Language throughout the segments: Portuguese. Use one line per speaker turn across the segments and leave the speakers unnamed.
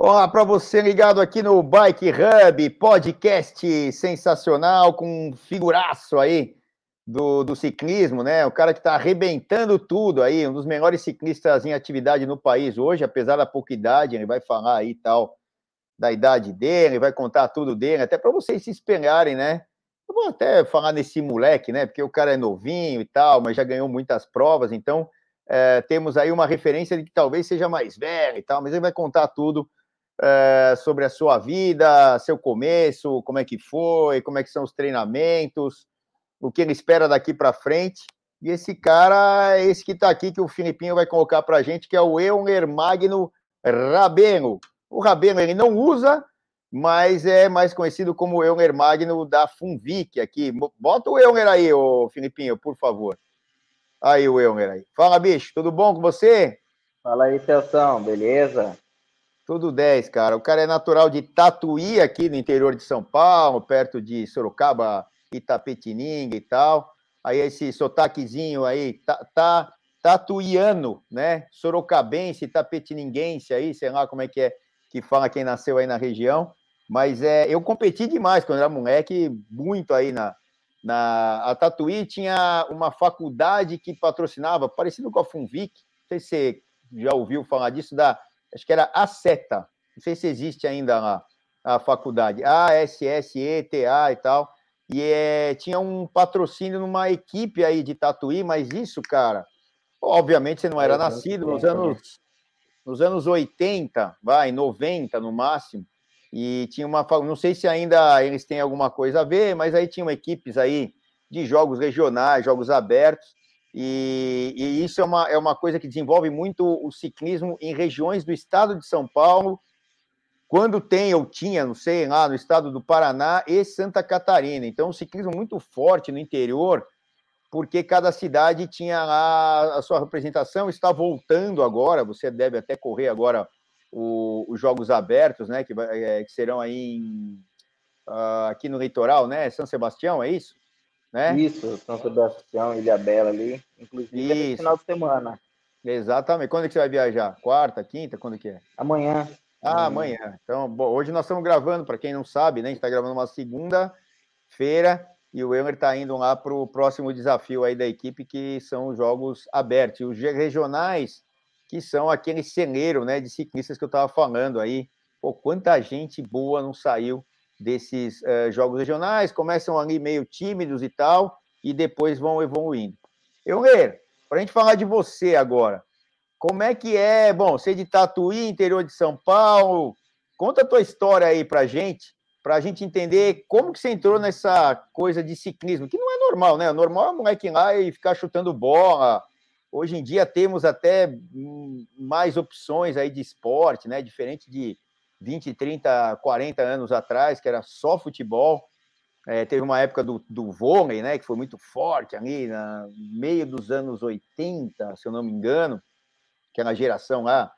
Olá para você ligado aqui no Bike Hub, podcast sensacional com um figuraço aí do, do ciclismo, né? O cara que está arrebentando tudo aí, um dos melhores ciclistas em atividade no país hoje, apesar da pouca idade, ele vai falar aí tal da idade dele, vai contar tudo dele, até para vocês se espelharem, né? Eu vou até falar nesse moleque, né? Porque o cara é novinho e tal, mas já ganhou muitas provas, então é, temos aí uma referência de que talvez seja mais velho e tal, mas ele vai contar tudo é, sobre a sua vida, seu começo, como é que foi, como é que são os treinamentos, o que ele espera daqui para frente. E esse cara, esse que está aqui, que o Filipinho vai colocar para a gente, que é o Euler Magno Rabeno. O Rabeno ele não usa, mas é mais conhecido como Euler Magno da Funvic aqui. Bota o Euler aí, ô Filipinho, por favor. Aí o Euler aí. Fala, bicho, tudo bom com você?
Fala aí, Celção, beleza?
Tudo 10, cara. O cara é natural de Tatuí, aqui no interior de São Paulo, perto de Sorocaba, Itapetininga e tal. Aí esse sotaquezinho aí, tá, tá tatuiano, né? Sorocabense, itapetininguense aí, sei lá como é que é que fala quem nasceu aí na região. Mas é, eu competi demais quando era moleque, muito aí na, na a Tatuí tinha uma faculdade que patrocinava, parecido com a Funvic, não sei se você já ouviu falar disso, da acho que era a SETA, não sei se existe ainda lá, a faculdade, A-S-S-E-T-A e tal, e é, tinha um patrocínio numa equipe aí de Tatuí, mas isso, cara, obviamente você não era é, nascido. nos anos, nos anos 80, vai, 90 no máximo, e tinha uma, não sei se ainda eles têm alguma coisa a ver, mas aí tinham equipes aí de jogos regionais, jogos abertos, e, e, isso é uma, é uma coisa que desenvolve muito o ciclismo em regiões do estado de São Paulo, quando tem ou tinha, não sei, lá no estado do Paraná e Santa Catarina. Então, um ciclismo muito forte no interior, porque cada cidade tinha lá a sua representação, está voltando agora, você deve até correr agora o, os Jogos Abertos, né, que, é, que serão aí em, uh, aqui no litoral, né, São Sebastião, é isso?
Né? Isso, São Sebastião, Ilha Bela ali. Inclusive Isso. é final de semana.
Exatamente. Quando é que você vai viajar? Quarta, quinta? Quando que é?
Amanhã.
Ah, amanhã. Então, bom, hoje nós estamos gravando, para quem não sabe, né? A gente está gravando uma segunda-feira e o Euler está indo lá para o próximo desafio aí da equipe, que são os jogos abertos. E os regionais, que são aquele celeiro né, de ciclistas que eu estava falando aí. Pô, quanta gente boa não saiu desses uh, jogos regionais, começam ali meio tímidos e tal, e depois vão evoluindo. Euler, para a gente falar de você agora, como é que é, bom, você é de Tatuí, interior de São Paulo, conta a tua história aí para gente, para a gente entender como que você entrou nessa coisa de ciclismo, que não é normal, né? O normal é o moleque ir lá e ficar chutando bola. Hoje em dia temos até hum, mais opções aí de esporte, né? Diferente de 20, 30, 40 anos atrás, que era só futebol. É, teve uma época do, do vôlei, né, que foi muito forte ali, no meio dos anos 80, se eu não me engano, aquela geração lá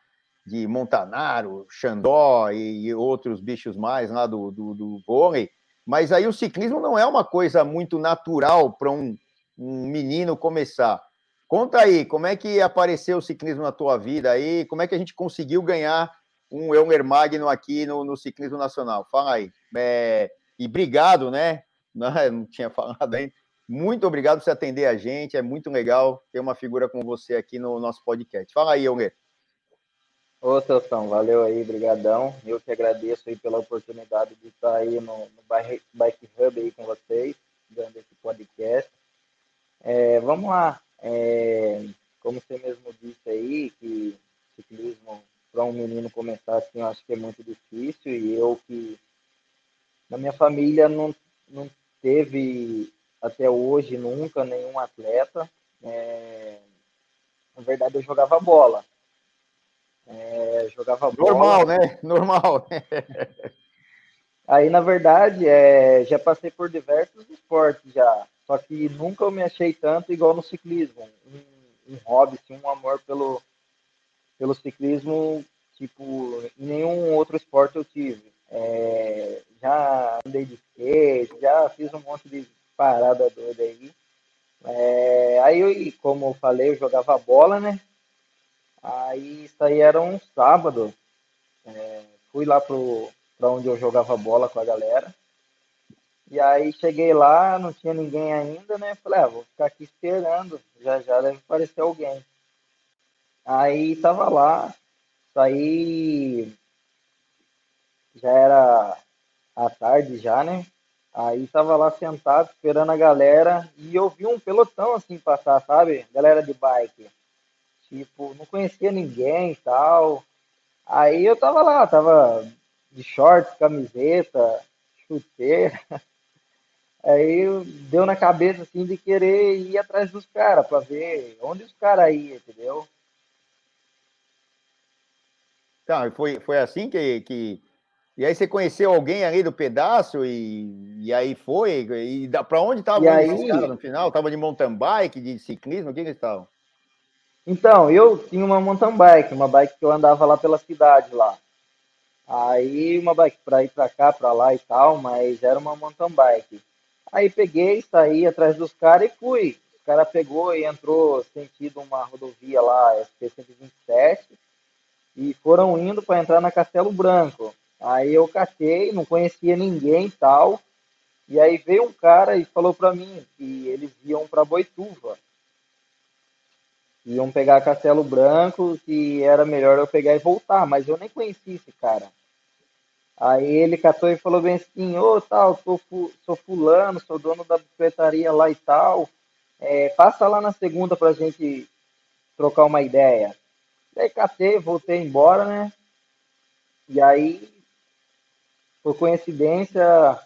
de Montanaro, Xandó e, e outros bichos mais lá do, do, do, vôlei. Mas aí o ciclismo não é uma coisa muito natural para um, um menino começar. Conta aí, como é que apareceu o ciclismo na tua vida aí? Como é que a gente conseguiu ganhar um Elmer Magno aqui no, no ciclismo nacional. Fala aí. É, e obrigado, né? Não, não tinha falado ainda. Muito obrigado por você atender a gente. É muito legal ter uma figura como você aqui no nosso podcast. Fala aí, Elmer.
Ô, Celção, valeu aí, brigadão. Eu que agradeço aí pela oportunidade de estar aí no, no Bike Hub aí com vocês, dando esse podcast. É, vamos lá. É, como você mesmo disse aí, que ciclismo para um menino começar assim, eu acho que é muito difícil. E eu que, na minha família, não, não teve até hoje nunca nenhum atleta. É, na verdade, eu jogava bola. É, jogava
bola. Normal, né? Normal.
Aí, na verdade, é, já passei por diversos esportes já. Só que nunca eu me achei tanto igual no ciclismo. Um, um hobby, assim, um amor pelo, pelo ciclismo, tipo, nenhum outro esporte eu tive. É, já andei de skate, já fiz um monte de parada doida aí. É, aí, como eu falei, eu jogava bola, né? Aí isso aí era um sábado. É, fui lá para onde eu jogava bola com a galera. E aí cheguei lá, não tinha ninguém ainda, né? Falei, ah, vou ficar aqui esperando, já já deve aparecer alguém. Aí tava lá, saí, já era à tarde já, né? Aí tava lá sentado, esperando a galera, e eu vi um pelotão assim passar, sabe? Galera de bike. Tipo, não conhecia ninguém e tal. Aí eu tava lá, tava de shorts, camiseta, chuteira. Aí deu na cabeça assim de querer ir atrás dos caras para ver onde os caras iam, entendeu?
Tá, foi, foi assim que, que. E aí você conheceu alguém ali do pedaço e, e aí foi? E para onde estavam
esses
caras no final? Tava de mountain bike, de ciclismo? O que, que eles estavam?
Então, eu tinha uma mountain bike, uma bike que eu andava lá pela cidade lá. Aí uma bike para ir para cá, para lá e tal, mas era uma mountain bike. Aí peguei, saí atrás dos caras e fui. O cara pegou e entrou sentido uma rodovia lá, SP-127, e foram indo para entrar na Castelo Branco. Aí eu catei, não conhecia ninguém e tal. E aí veio um cara e falou para mim que eles iam para Boituva. Iam pegar Castelo Branco, que era melhor eu pegar e voltar, mas eu nem conhecia esse cara. Aí ele catou e falou bem assim, ô oh, tal, sou, sou fulano, sou dono da bicicletaria lá e tal. É, passa lá na segunda pra gente trocar uma ideia. Daí catei, voltei embora, né? E aí, por coincidência,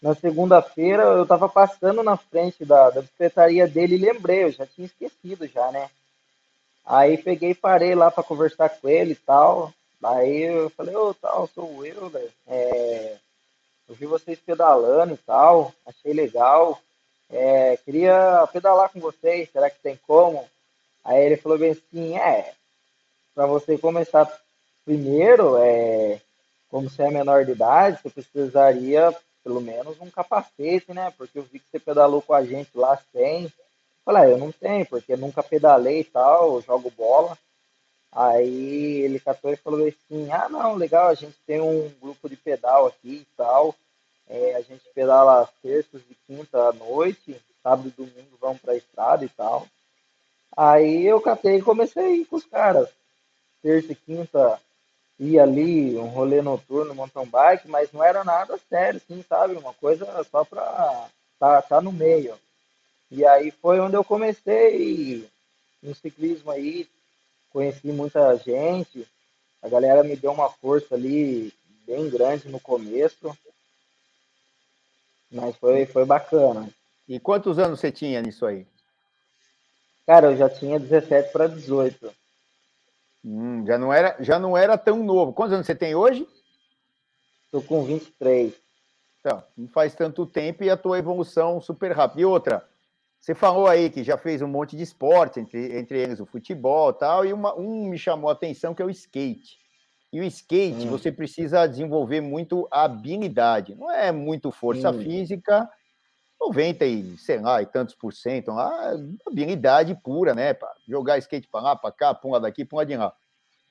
na segunda-feira eu tava passando na frente da, da bicicletaria dele e lembrei, eu já tinha esquecido já, né? Aí peguei e parei lá para conversar com ele e tal. Aí eu falei, ô, oh, tal, sou velho. É, eu vi vocês pedalando e tal, achei legal. É, queria pedalar com vocês, será que tem como? Aí ele falou bem assim, é, para você começar primeiro, é, como você é menor de idade, você precisaria pelo menos um capacete, né? Porque eu vi que você pedalou com a gente lá sem. Falei, ah, eu não tenho, porque nunca pedalei e tal, jogo bola. Aí ele catou e falou assim: Ah, não, legal, a gente tem um grupo de pedal aqui e tal. É, a gente pedala terças e quinta à noite, sábado e domingo vamos para a estrada e tal. Aí eu catei e comecei a ir com os caras. Terça e quinta ia ali, um rolê noturno, mountain bike, mas não era nada sério, assim, sabe? Uma coisa só para tá, tá no meio. E aí foi onde eu comecei no ciclismo aí, conheci muita gente, a galera me deu uma força ali bem grande no começo, mas foi, foi bacana.
E quantos anos você tinha nisso aí?
Cara, eu já tinha 17 para 18.
Hum, já, não era, já não era tão novo. Quantos anos você tem hoje?
Estou com 23.
Então, não faz tanto tempo e a tua evolução super rápida. E outra, você falou aí que já fez um monte de esporte, entre, entre eles o futebol e tal, e uma, um me chamou a atenção que é o skate. E o skate, hum. você precisa desenvolver muito habilidade. Não é muito força hum. física, 90 e, sei lá, e tantos por cento lá, habilidade pura, né? Pra jogar skate para lá, para cá, para daqui, para de lá.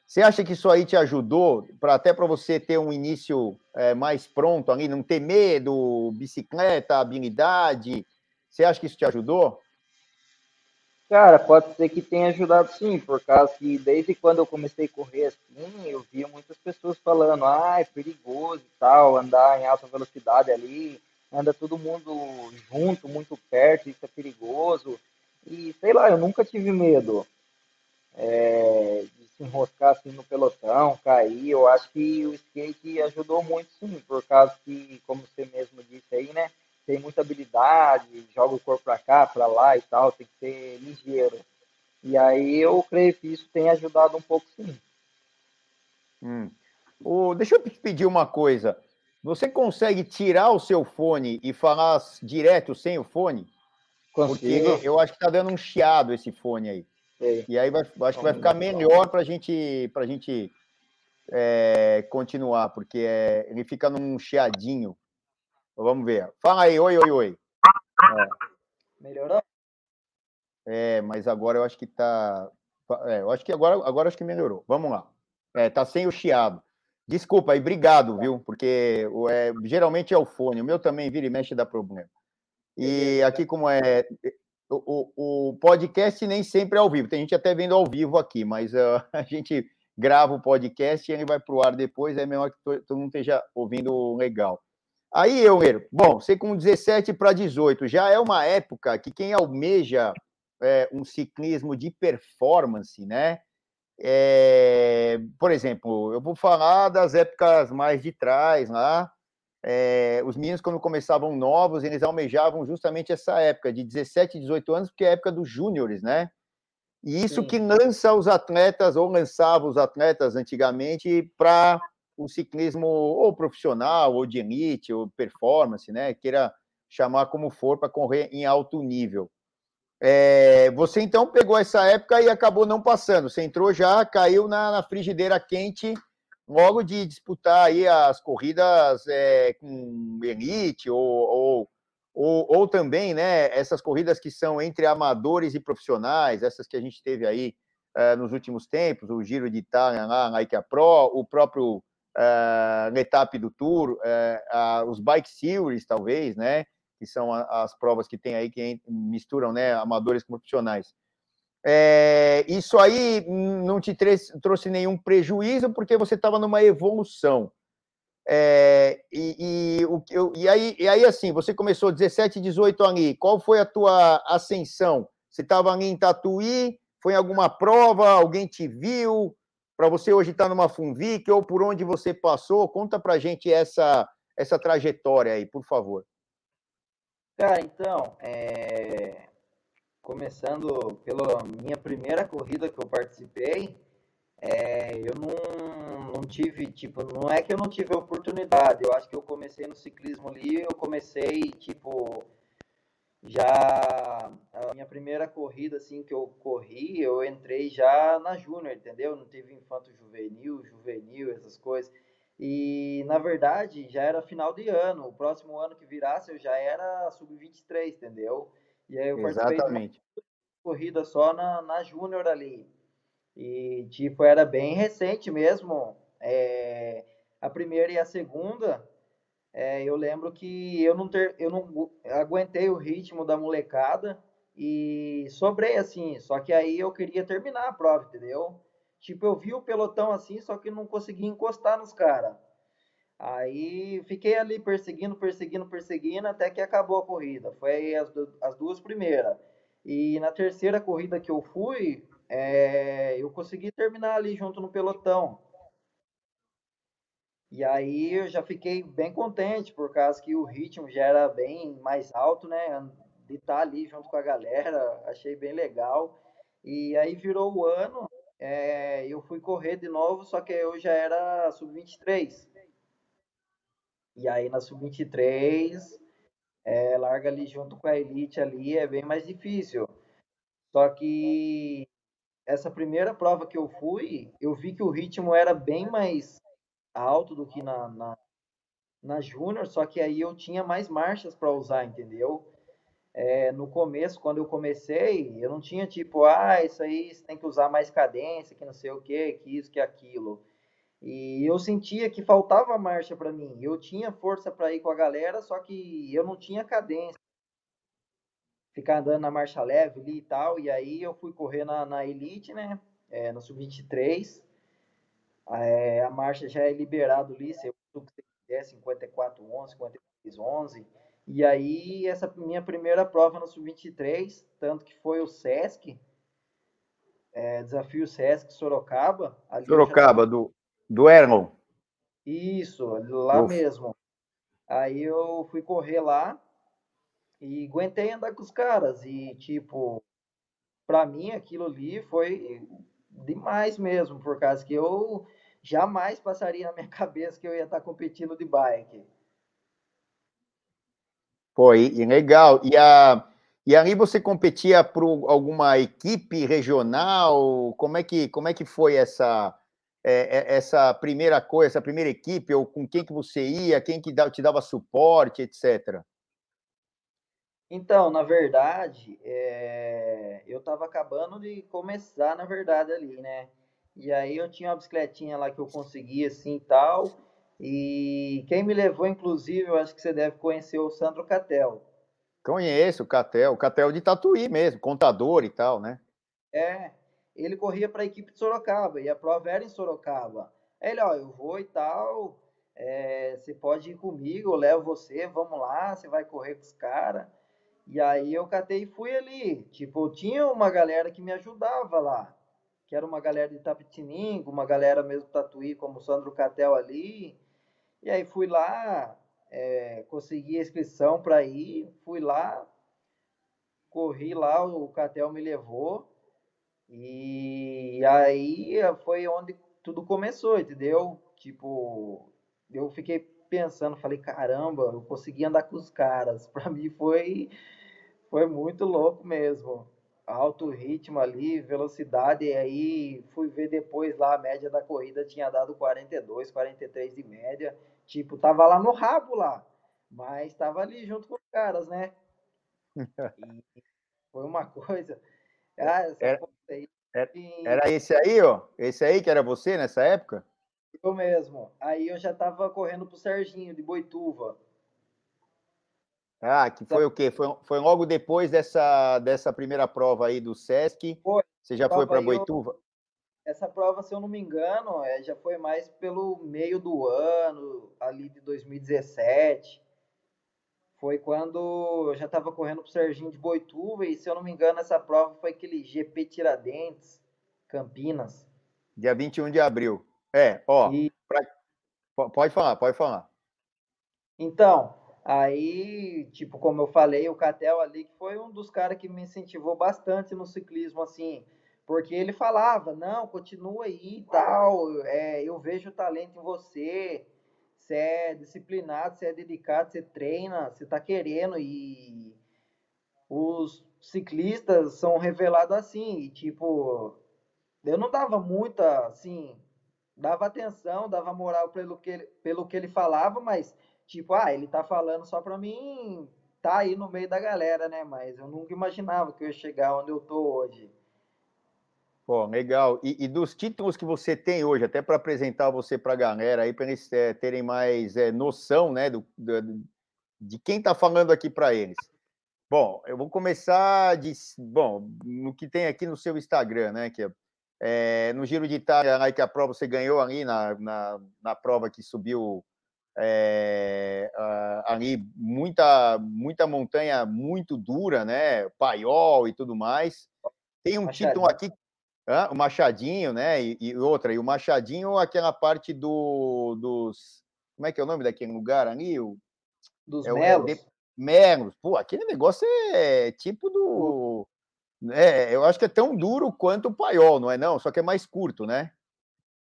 Você acha que isso aí te ajudou, para até para você ter um início é, mais pronto ali, não ter medo, bicicleta, habilidade, você acha que isso te ajudou?
Cara, pode ser que tenha ajudado sim, por causa que desde quando eu comecei a correr assim, eu via muitas pessoas falando, ah, é perigoso e tal, andar em alta velocidade ali, anda todo mundo junto, muito perto, isso é perigoso. E sei lá, eu nunca tive medo é, de se enroscar assim no pelotão, cair. Eu acho que o skate ajudou muito sim, por causa que, como você mesmo disse aí, né? tem muita habilidade, joga o corpo para cá, para lá e tal, tem que ser ligeiro. E aí eu creio que isso tem ajudado um pouco sim.
Hum. O, deixa eu te pedir uma coisa. Você consegue tirar o seu fone e falar direto sem o fone? Consigo. Porque eu acho que está dando um chiado esse fone aí. Sei. E aí vai, acho que vai ficar melhor para gente, a gente é, continuar, porque é, ele fica num chiadinho. Vamos ver. Fala aí, oi, oi, oi.
É. Melhorou?
É, mas agora eu acho que tá. É, eu acho que agora, agora acho que melhorou. Vamos lá. É, tá sem o chiado. Desculpa, e obrigado, viu? Porque é, geralmente é o fone, o meu também vira e mexe dá problema. E aqui, como é. O, o, podcast nem sempre é ao vivo, tem gente até vendo ao vivo aqui, mas uh, a gente grava o podcast e ele vai para o ar depois, é melhor que todo mundo esteja ouvindo legal. Aí, Euler, bom, você com 17 para 18, já é uma época que quem almeja é, um ciclismo de performance, né? É, por exemplo, eu vou falar das épocas mais de trás lá. É, os meninos, quando começavam novos, eles almejavam justamente essa época, de 17, 18 anos, porque é a época dos júniores, né? E isso Sim. que lança os atletas, ou lançava os atletas antigamente, para o ciclismo ou profissional, ou de elite, ou performance, né? Queira chamar como for, para correr em alto nível. É, você então pegou essa época e acabou não passando. Você entrou já, caiu na, na frigideira quente, logo de disputar aí as corridas é, com elite ou, ou, ou, ou, também, né, essas corridas que são entre amadores e profissionais, essas que a gente teve aí é, nos últimos tempos, o Giro de Itália lá na IKEA Pro, o próprio uh, Letap do Tour, uh, os Bike Series, talvez, né? Que são as provas que tem aí que misturam né, amadores com profissionais. É, isso aí não te trouxe nenhum prejuízo porque você estava numa evolução. É, e, e, o, e, aí, e aí, assim, você começou 17, 18 ali, qual foi a tua ascensão? Você estava ali em Tatuí, foi em alguma prova, alguém te viu, para você hoje estar tá numa Funvic, ou por onde você passou? Conta para gente essa, essa trajetória aí, por favor.
Cara, então, é... começando pela minha primeira corrida que eu participei, é... eu não, não tive, tipo, não é que eu não tive oportunidade, eu acho que eu comecei no ciclismo ali, eu comecei, tipo, já a minha primeira corrida, assim, que eu corri, eu entrei já na Júnior, entendeu? Não tive infanto juvenil, juvenil, essas coisas. E, na verdade, já era final de ano. O próximo ano que virasse, eu já era sub-23, entendeu? E aí eu
participei Exatamente.
de corrida só na, na Júnior ali. E, tipo, era bem recente mesmo. É, a primeira e a segunda, é, eu lembro que eu não, ter, eu não aguentei o ritmo da molecada e sobrei assim. Só que aí eu queria terminar a prova, entendeu? Tipo, eu vi o pelotão assim, só que não conseguia encostar nos caras. Aí fiquei ali perseguindo, perseguindo, perseguindo, até que acabou a corrida. Foi as, as duas primeiras. E na terceira corrida que eu fui, é, eu consegui terminar ali junto no pelotão. E aí eu já fiquei bem contente, por causa que o ritmo já era bem mais alto, né? De estar ali junto com a galera, achei bem legal. E aí virou o ano, é, eu fui correr de novo, só que eu já era sub-23. E aí na sub-23, é, larga ali junto com a elite ali, é bem mais difícil. Só que essa primeira prova que eu fui, eu vi que o ritmo era bem mais alto do que na, na, na Júnior, só que aí eu tinha mais marchas para usar, entendeu? É, no começo, quando eu comecei, eu não tinha tipo, ah, isso aí você tem que usar mais cadência, que não sei o que, que isso, que aquilo. E eu sentia que faltava marcha para mim. Eu tinha força para ir com a galera, só que eu não tinha cadência. Ficar andando na marcha leve ali e tal. E aí eu fui correr na, na Elite, né? É, no Sub-23. É, a marcha já é liberado ali, se você quiser, 54, 11, 56, 11. E aí, essa minha primeira prova no Sub-23, tanto que foi o Sesc, é, Desafio Sesc Sorocaba.
Sorocaba, já... do, do Erlon.
Isso, lá Uf. mesmo. Aí eu fui correr lá e aguentei andar com os caras. E, tipo, pra mim aquilo ali foi demais mesmo, por causa que eu jamais passaria na minha cabeça que eu ia estar competindo de bike.
E legal. E, a, e aí você competia por alguma equipe regional? Como é que, como é que foi essa, é, é, essa primeira coisa, essa primeira equipe? Ou com quem que você ia? Quem que te dava suporte, etc.?
Então, na verdade, é... eu estava acabando de começar, na verdade, ali, né? E aí eu tinha uma bicicletinha lá que eu conseguia assim tal. E quem me levou, inclusive, eu acho que você deve conhecer o Sandro Catel.
Conheço o Catel, o Catel de Tatuí mesmo, contador e tal, né?
É, ele corria para a equipe de Sorocaba e a prova era em Sorocaba. Aí ele, ó, eu vou e tal, é, você pode ir comigo, eu levo você, vamos lá, você vai correr com os caras. E aí eu catei e fui ali. Tipo, tinha uma galera que me ajudava lá, que era uma galera de Tapetiningo, uma galera mesmo Tatuí, como o Sandro Catel ali. E aí fui lá, é, consegui a inscrição para ir, fui lá, corri lá, o Catel me levou, e aí foi onde tudo começou, entendeu? Tipo, eu fiquei pensando, falei, caramba, eu consegui andar com os caras. Para mim foi, foi muito louco mesmo. Alto ritmo ali, velocidade, e aí fui ver depois lá a média da corrida tinha dado 42, 43 de média. Tipo, tava lá no rabo lá, mas tava ali junto com os caras, né? E foi uma coisa.
Ah, era, aí, era, era esse aí, ó? Esse aí que era você nessa época?
Eu mesmo. Aí eu já tava correndo pro Serginho de Boituva.
Ah, que foi o quê? Foi, foi logo depois dessa, dessa primeira prova aí do Sesc? Foi. Você já foi para Boituva? Eu,
essa prova, se eu não me engano, é, já foi mais pelo meio do ano, ali de 2017. Foi quando eu já estava correndo pro Serginho de Boituva, e se eu não me engano, essa prova foi aquele GP Tiradentes, Campinas.
Dia 21 de abril. É, ó. E... Pra... Pode falar, pode falar.
Então, aí, tipo, como eu falei, o Catel ali, que foi um dos caras que me incentivou bastante no ciclismo, assim porque ele falava, não, continua aí e tal, é, eu vejo o talento em você, você é disciplinado, você é dedicado, você treina, você tá querendo e os ciclistas são revelados assim, e tipo, eu não dava muita, assim, dava atenção, dava moral pelo que ele, pelo que ele falava, mas tipo, ah, ele tá falando só pra mim tá aí no meio da galera, né? Mas eu nunca imaginava que eu ia chegar onde eu tô hoje.
Pô, legal. E, e, dos títulos que você tem hoje, até para apresentar você para a galera aí, para eles é, terem mais é, noção, né, do, do, de quem está falando aqui para eles. Bom, eu vou começar de, bom, no que tem aqui no seu Instagram, né, que é, no Giro de Itália, lá que a prova você ganhou ali na, na, na prova que subiu é, ali muita muita montanha muito dura, né, paiol e tudo mais. Tem um título aqui Hã? O Machadinho, né? E, e, outra, e o Machadinho, aquela parte do, dos. Como é que é o nome daquele lugar ali? O,
dos é, Melos.
É, Melos. Pô, aquele negócio é tipo do. É, eu acho que é tão duro quanto o paiol, não é não? Só que é mais curto, né?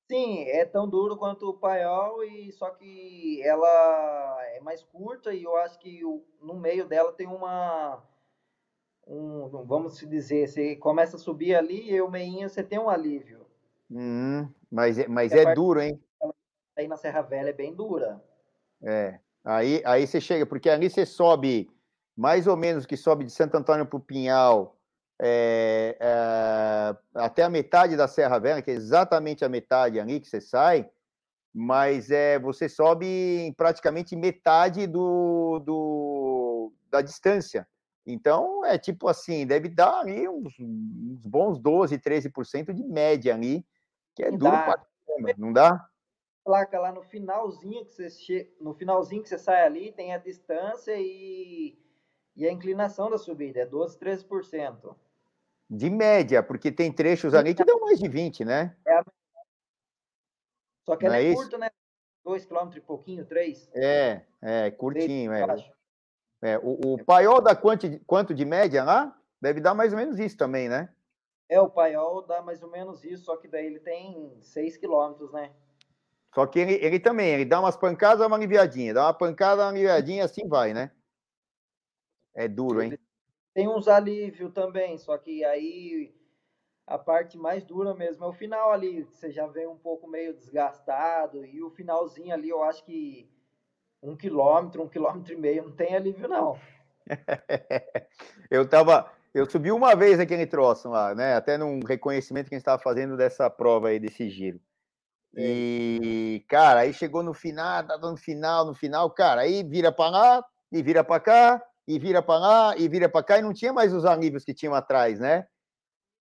Sim, é tão duro quanto o paiol, e só que ela é mais curta e eu acho que o, no meio dela tem uma um, vamos dizer, você começa a subir ali e o meinho você tem um alívio.
Hum, mas é, mas é duro, hein?
Aí na Serra Velha é bem dura.
É. Aí, aí você chega, porque ali você sobe mais ou menos que sobe de Santo Antônio para o Pinhal é, é, até a metade da Serra Velha, que é exatamente a metade ali que você sai, mas é, você sobe em praticamente metade do, do, da distância. Então, é tipo assim, deve dar ali uns, uns bons 12, 13% de média ali, que é não duro pra caramba, não dá?
Placa lá no finalzinho que você che... no finalzinho que você sai ali, tem a distância e, e a inclinação da subida, é 12, 13%.
De média, porque tem trechos ali que dão mais de 20, né? É a...
Só que ela é, é curto, né? 2 km e pouquinho, 3?
É, é, curtinho, é. É, o, o paiol dá quanto, quanto de média lá? Deve dar mais ou menos isso também, né?
É, o paiol dá mais ou menos isso, só que daí ele tem 6 quilômetros, né?
Só que ele, ele também, ele dá umas pancadas, uma aliviadinha, dá uma pancada, uma aliviadinha, assim vai, né? É duro, hein?
Tem uns alívios também, só que aí a parte mais dura mesmo é o final ali, que você já vem um pouco meio desgastado, e o finalzinho ali eu acho que um quilômetro, um quilômetro e meio, não tem alívio, não.
eu estava Eu subi uma vez aquele troço lá, né? Até num reconhecimento que a gente estava fazendo dessa prova aí, desse giro. E, cara, aí chegou no final, tá no final, no final, cara, aí vira para lá, e vira para cá, e vira para lá, e vira para cá, e não tinha mais os alívios que tinham atrás, né?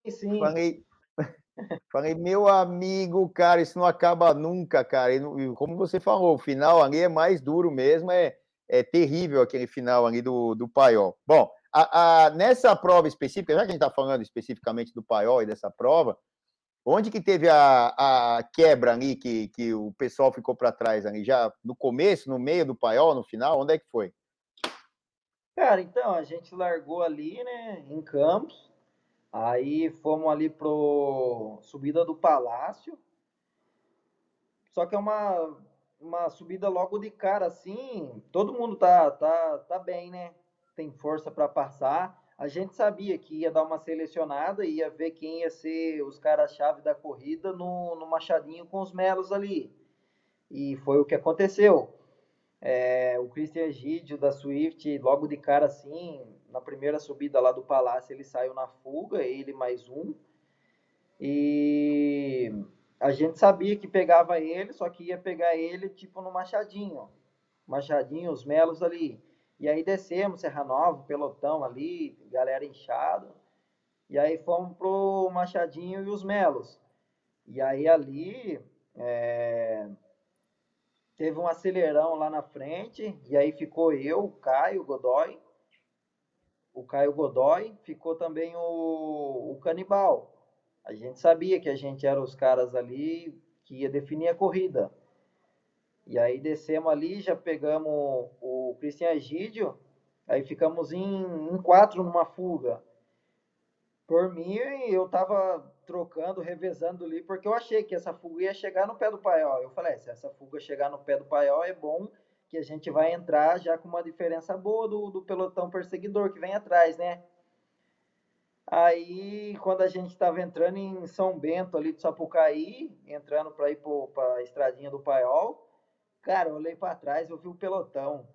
Sim.
Falei, falei, meu amigo, cara, isso não acaba nunca, cara. E, como você falou, o final ali é mais duro mesmo, é, é terrível aquele final ali do, do paiol. Bom, a, a, nessa prova específica, já que a gente está falando especificamente do paiol e dessa prova, onde que teve a, a quebra ali que, que o pessoal ficou para trás ali? Já no começo, no meio do paiol, no final? Onde é que foi?
Cara, então, a gente largou ali, né, em Campos, aí fomos ali pro subida do Palácio, só que é uma, uma subida logo de cara, assim, todo mundo tá, tá, tá bem, né? tem força para passar. A gente sabia que ia dar uma selecionada, ia ver quem ia ser os caras-chave da corrida no, no Machadinho com os Melos ali. E foi o que aconteceu. É, o Christian Egídio da Swift, logo de cara assim, na primeira subida lá do Palácio, ele saiu na fuga, ele mais um. E a gente sabia que pegava ele, só que ia pegar ele tipo no Machadinho. Machadinho, os Melos ali. E aí descemos Serra Nova, pelotão ali, galera inchado. E aí fomos pro Machadinho e os Melos. E aí ali é... teve um acelerão lá na frente. E aí ficou eu, Caio Godoy. O Caio Godoy. Ficou também o, o Canibal. A gente sabia que a gente era os caras ali que ia definir a corrida. E aí descemos ali, já pegamos o Cristian Egídio, aí ficamos em, em quatro numa fuga. Por mim, eu tava trocando, revezando ali, porque eu achei que essa fuga ia chegar no pé do paiol. Eu falei, é, se essa fuga chegar no pé do paiol, é bom que a gente vai entrar já com uma diferença boa do, do pelotão perseguidor que vem atrás, né? Aí, quando a gente estava entrando em São Bento, ali de Sapucaí, entrando para ir para a estradinha do Paiol, Cara, eu olhei para trás, eu vi o pelotão.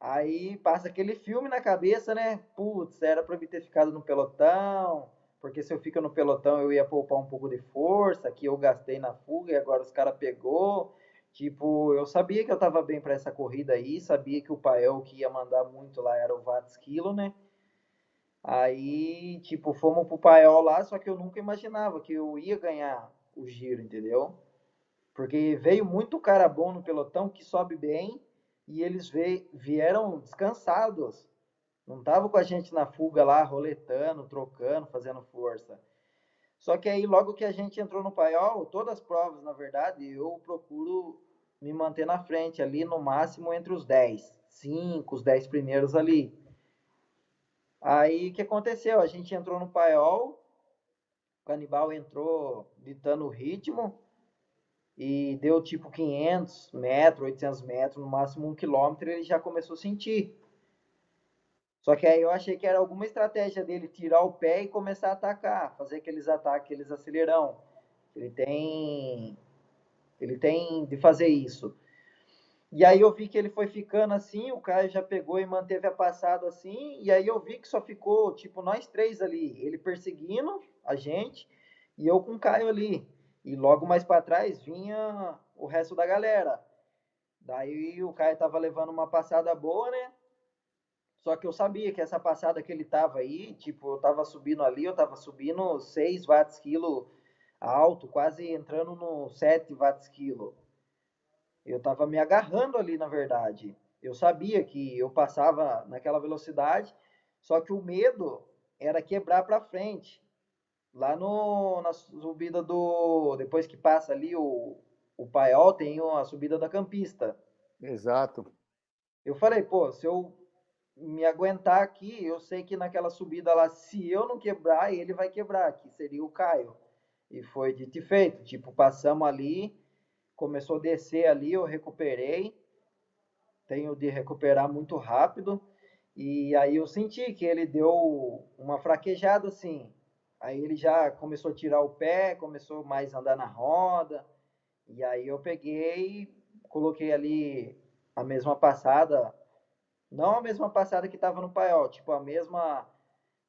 Aí passa aquele filme na cabeça, né? Putz, era para eu ter ficado no pelotão, porque se eu fico no pelotão eu ia poupar um pouco de força, que eu gastei na fuga e agora os caras pegou. Tipo, eu sabia que eu tava bem para essa corrida aí, sabia que o Pael que ia mandar muito lá era o Watts Kilo, né? Aí, tipo, fomos pro Pael lá, só que eu nunca imaginava que eu ia ganhar o giro, entendeu? Porque veio muito cara bom no pelotão que sobe bem e eles vieram descansados. Não estavam com a gente na fuga lá, roletando, trocando, fazendo força. Só que aí, logo que a gente entrou no paiol, todas as provas, na verdade, eu procuro me manter na frente ali, no máximo entre os 10. 5, os 10 primeiros ali. Aí, o que aconteceu? A gente entrou no paiol, o canibal entrou ditando o ritmo, e deu tipo 500 metros, 800 metros, no máximo um quilômetro, ele já começou a sentir. Só que aí eu achei que era alguma estratégia dele tirar o pé e começar a atacar, fazer aqueles ataques, aqueles acelerão. Ele tem ele tem de fazer isso. E aí eu vi que ele foi ficando assim, o Caio já pegou e manteve a passada assim, e aí eu vi que só ficou tipo nós três ali, ele perseguindo a gente e eu com o Caio ali. E logo mais para trás vinha o resto da galera. Daí o Caio tava levando uma passada boa, né? Só que eu sabia que essa passada que ele tava aí, tipo, eu tava subindo ali, eu tava subindo 6 watts quilo alto, quase entrando no 7 watts quilo. Eu tava me agarrando ali, na verdade. Eu sabia que eu passava naquela velocidade, só que o medo era quebrar para frente. Lá no, na subida do. Depois que passa ali o, o paiol, tem a subida da campista.
Exato.
Eu falei, pô, se eu me aguentar aqui, eu sei que naquela subida lá, se eu não quebrar, ele vai quebrar, que seria o Caio. E foi dito e feito. Tipo, passamos ali, começou a descer ali, eu recuperei. Tenho de recuperar muito rápido. E aí eu senti que ele deu uma fraquejada assim. Aí ele já começou a tirar o pé, começou mais a andar na roda. E aí eu peguei, coloquei ali a mesma passada, não a mesma passada que estava no paiol, tipo a mesma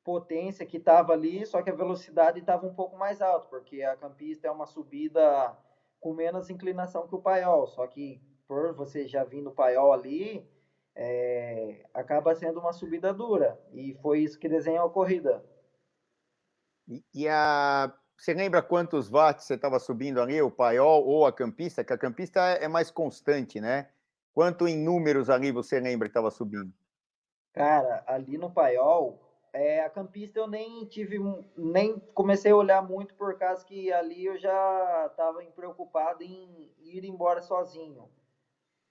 potência que estava ali, só que a velocidade estava um pouco mais alta, porque a campista é uma subida com menos inclinação que o paiol, só que por você já vir no paiol ali, é, acaba sendo uma subida dura, e foi isso que desenhou a corrida.
E, e a, você lembra quantos watts você estava subindo ali, o paiol ou a campista? Que a campista é mais constante, né? Quanto em números ali você lembra que estava subindo?
Cara, ali no paiol, é, a campista eu nem tive, nem comecei a olhar muito por causa que ali eu já estava preocupado em ir embora sozinho,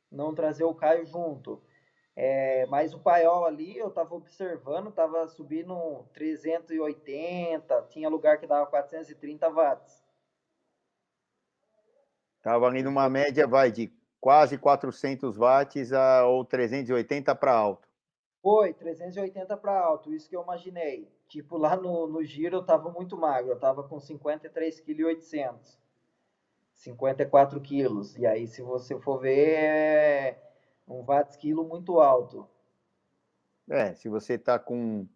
não trazer o Caio junto. É, mas o paiol ali eu estava observando, estava subindo 380, tinha lugar que dava 430 watts.
Estava ali numa média, vai, de quase 400 watts a, ou 380 para alto.
Foi, 380 para alto, isso que eu imaginei. Tipo, lá no, no giro eu tava muito magro, eu tava com 53,8 kg. 54 quilos. E aí, se você for ver, é um watts quilo muito alto.
É, se você tá com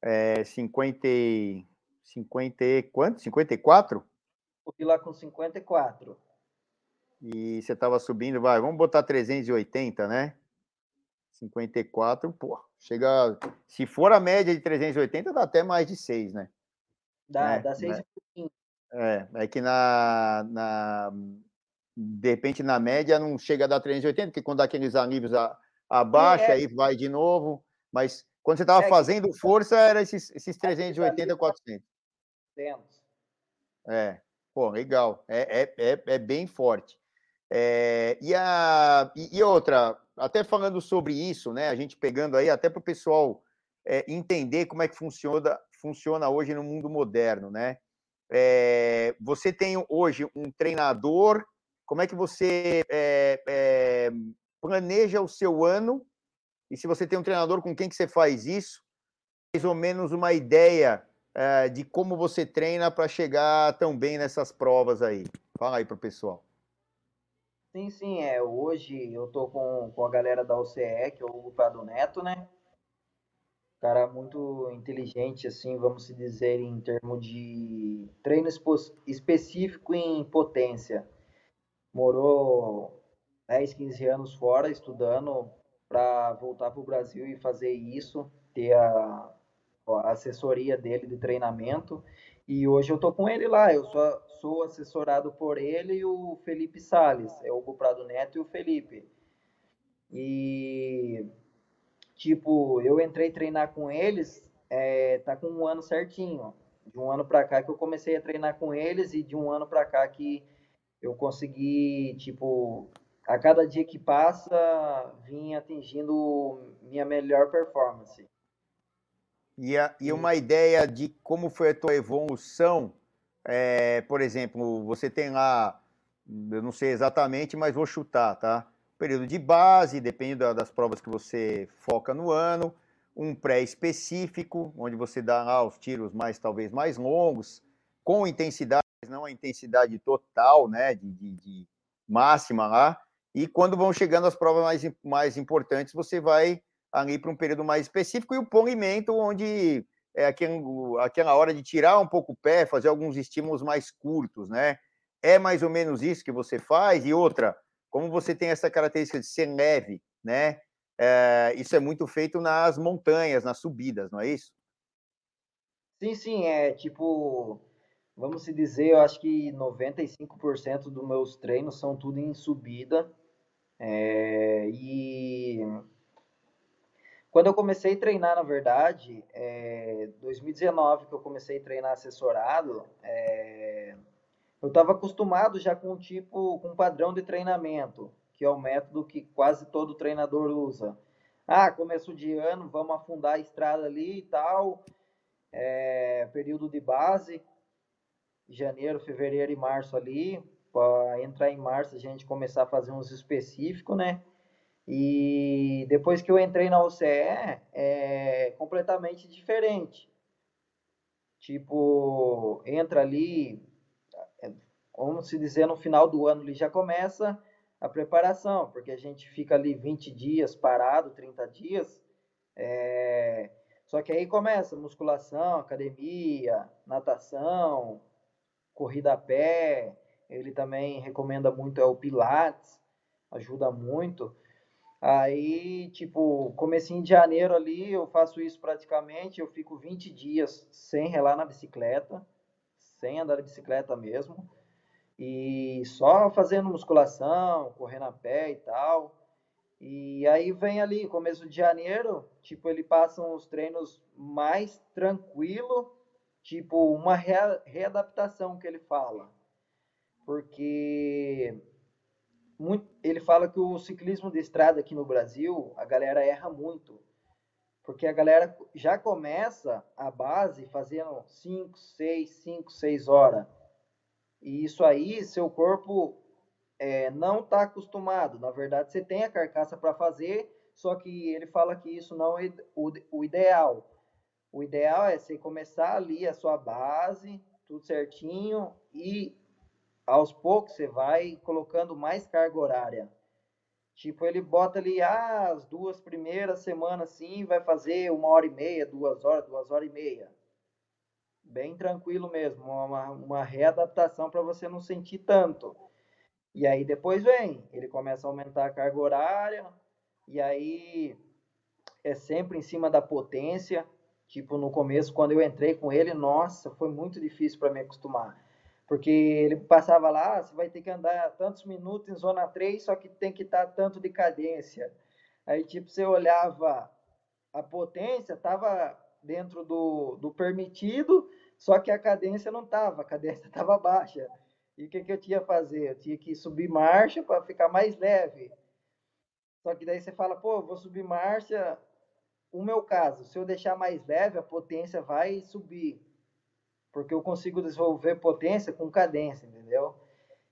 é, 50, 50 quanto? 54?
Fui lá com 54.
E você tava subindo, vai, vamos botar 380, né? 54, pô, chega. Se for a média de 380, dá até mais de 6, né?
Dá, né? dá 6 né?
É, é que na, na. De repente, na média, não chega a dar 380, porque quando dá aqueles alívios abaixo, é. aí vai de novo. Mas quando você estava é, fazendo força, era esses, esses 380, 400. 400. É, pô, legal. É, é, é, é bem forte. É, e, a, e, outra, até falando sobre isso, né? A gente pegando aí até para o pessoal é, entender como é que funciona, funciona hoje no mundo moderno, né? É, você tem hoje um treinador, como é que você planeja o seu ano? E se você tem um treinador, com quem que você faz isso? Mais ou menos uma ideia de como você treina para chegar tão bem nessas provas aí. Fala aí para o pessoal.
Sim, sim, é. Hoje eu tô com, com a galera da OCE, que é o Hugo Prado Neto, né? Cara muito inteligente, assim, vamos se dizer, em termos de treino específico em potência. Morou 10, 15 anos fora estudando para voltar para o Brasil e fazer isso, ter a, a assessoria dele de treinamento. E hoje eu tô com ele lá, eu sou, sou assessorado por ele e o Felipe Sales, é o Prado Neto e o Felipe. E tipo, eu entrei treinar com eles, é, tá com um ano certinho. De um ano para cá que eu comecei a treinar com eles e de um ano para cá que eu consegui, tipo, a cada dia que passa, vim atingindo minha melhor performance.
E, a, e uma ideia de como foi a tua evolução, é, por exemplo, você tem lá, eu não sei exatamente, mas vou chutar, tá? Período de base, depende das provas que você foca no ano, um pré-específico, onde você dá lá os tiros mais, talvez, mais longos, com intensidade, não a intensidade total, né, de, de, de máxima lá, e quando vão chegando as provas mais, mais importantes, você vai ali para um período mais específico, e o polimento, onde é aquela hora de tirar um pouco o pé, fazer alguns estímulos mais curtos, né? É mais ou menos isso que você faz? E outra, como você tem essa característica de ser leve, né? É, isso é muito feito nas montanhas, nas subidas, não é isso?
Sim, sim, é tipo, vamos se dizer, eu acho que 95% dos meus treinos são tudo em subida. É, e quando eu comecei a treinar, na verdade, é, 2019 que eu comecei a treinar assessorado, é, eu estava acostumado já com um tipo, com um padrão de treinamento, que é o método que quase todo treinador usa. Ah, começo de ano, vamos afundar a estrada ali e tal, é, período de base, janeiro, fevereiro e março ali, para entrar em março a gente começar a fazer uns específicos, né? E depois que eu entrei na OCE, é completamente diferente. Tipo, entra ali, vamos se dizer, no final do ano ele já começa a preparação, porque a gente fica ali 20 dias parado, 30 dias, é, Só que aí começa musculação, academia, natação, corrida a pé. Ele também recomenda muito é o Pilates, ajuda muito. Aí, tipo, comecinho de janeiro ali, eu faço isso praticamente, eu fico 20 dias sem relar na bicicleta, sem andar de bicicleta mesmo, e só fazendo musculação, correndo a pé e tal. E aí vem ali, começo de janeiro, tipo, ele passa uns treinos mais tranquilo, tipo, uma readaptação que ele fala. Porque muito, ele fala que o ciclismo de estrada aqui no Brasil, a galera erra muito. Porque a galera já começa a base fazendo 5, 6, 5, 6 horas. E isso aí, seu corpo é, não está acostumado. Na verdade, você tem a carcaça para fazer, só que ele fala que isso não é o, o ideal. O ideal é você começar ali a sua base, tudo certinho, e aos poucos você vai colocando mais carga horária. Tipo, ele bota ali ah, as duas primeiras semanas assim, vai fazer uma hora e meia, duas horas, duas horas e meia. Bem tranquilo mesmo, uma, uma readaptação para você não sentir tanto. E aí depois vem, ele começa a aumentar a carga horária, e aí é sempre em cima da potência. Tipo, no começo, quando eu entrei com ele, nossa, foi muito difícil para me acostumar. Porque ele passava lá, ah, você vai ter que andar tantos minutos em zona 3, só que tem que estar tanto de cadência. Aí, tipo, você olhava a potência, estava dentro do, do permitido, só que a cadência não estava, a cadência estava baixa. E o que, que eu tinha que fazer? Eu tinha que subir marcha para ficar mais leve. Só que daí você fala, pô, vou subir marcha. O meu caso, se eu deixar mais leve, a potência vai subir. Porque eu consigo desenvolver potência com cadência, entendeu?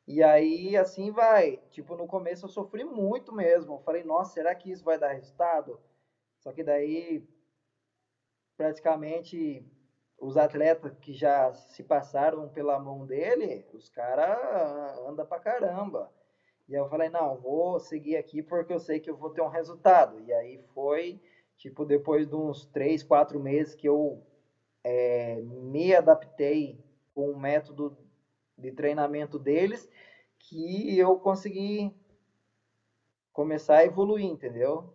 E aí, assim vai. Tipo, no começo eu sofri muito mesmo. Eu falei, nossa, será que isso vai dar resultado? Só que daí, praticamente, os atletas que já se passaram pela mão dele, os caras andam pra caramba. E aí eu falei, não, vou seguir aqui porque eu sei que eu vou ter um resultado. E aí foi, tipo, depois de uns três, quatro meses que eu é, me adaptei com o método de treinamento deles, que eu consegui começar a evoluir, entendeu?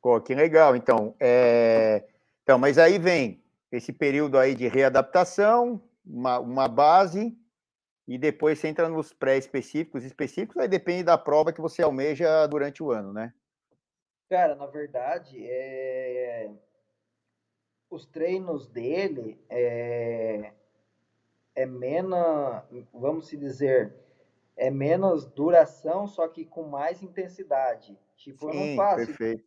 Pô, que legal, então. É... Então, mas aí vem esse período aí de readaptação, uma, uma base, e depois você entra nos pré-específicos, específicos, aí depende da prova que você almeja durante o ano, né?
Cara, na verdade, é... os treinos dele é, é menos, vamos se dizer, é menos duração, só que com mais intensidade. Tipo, Sim, eu não faço. Perfeito.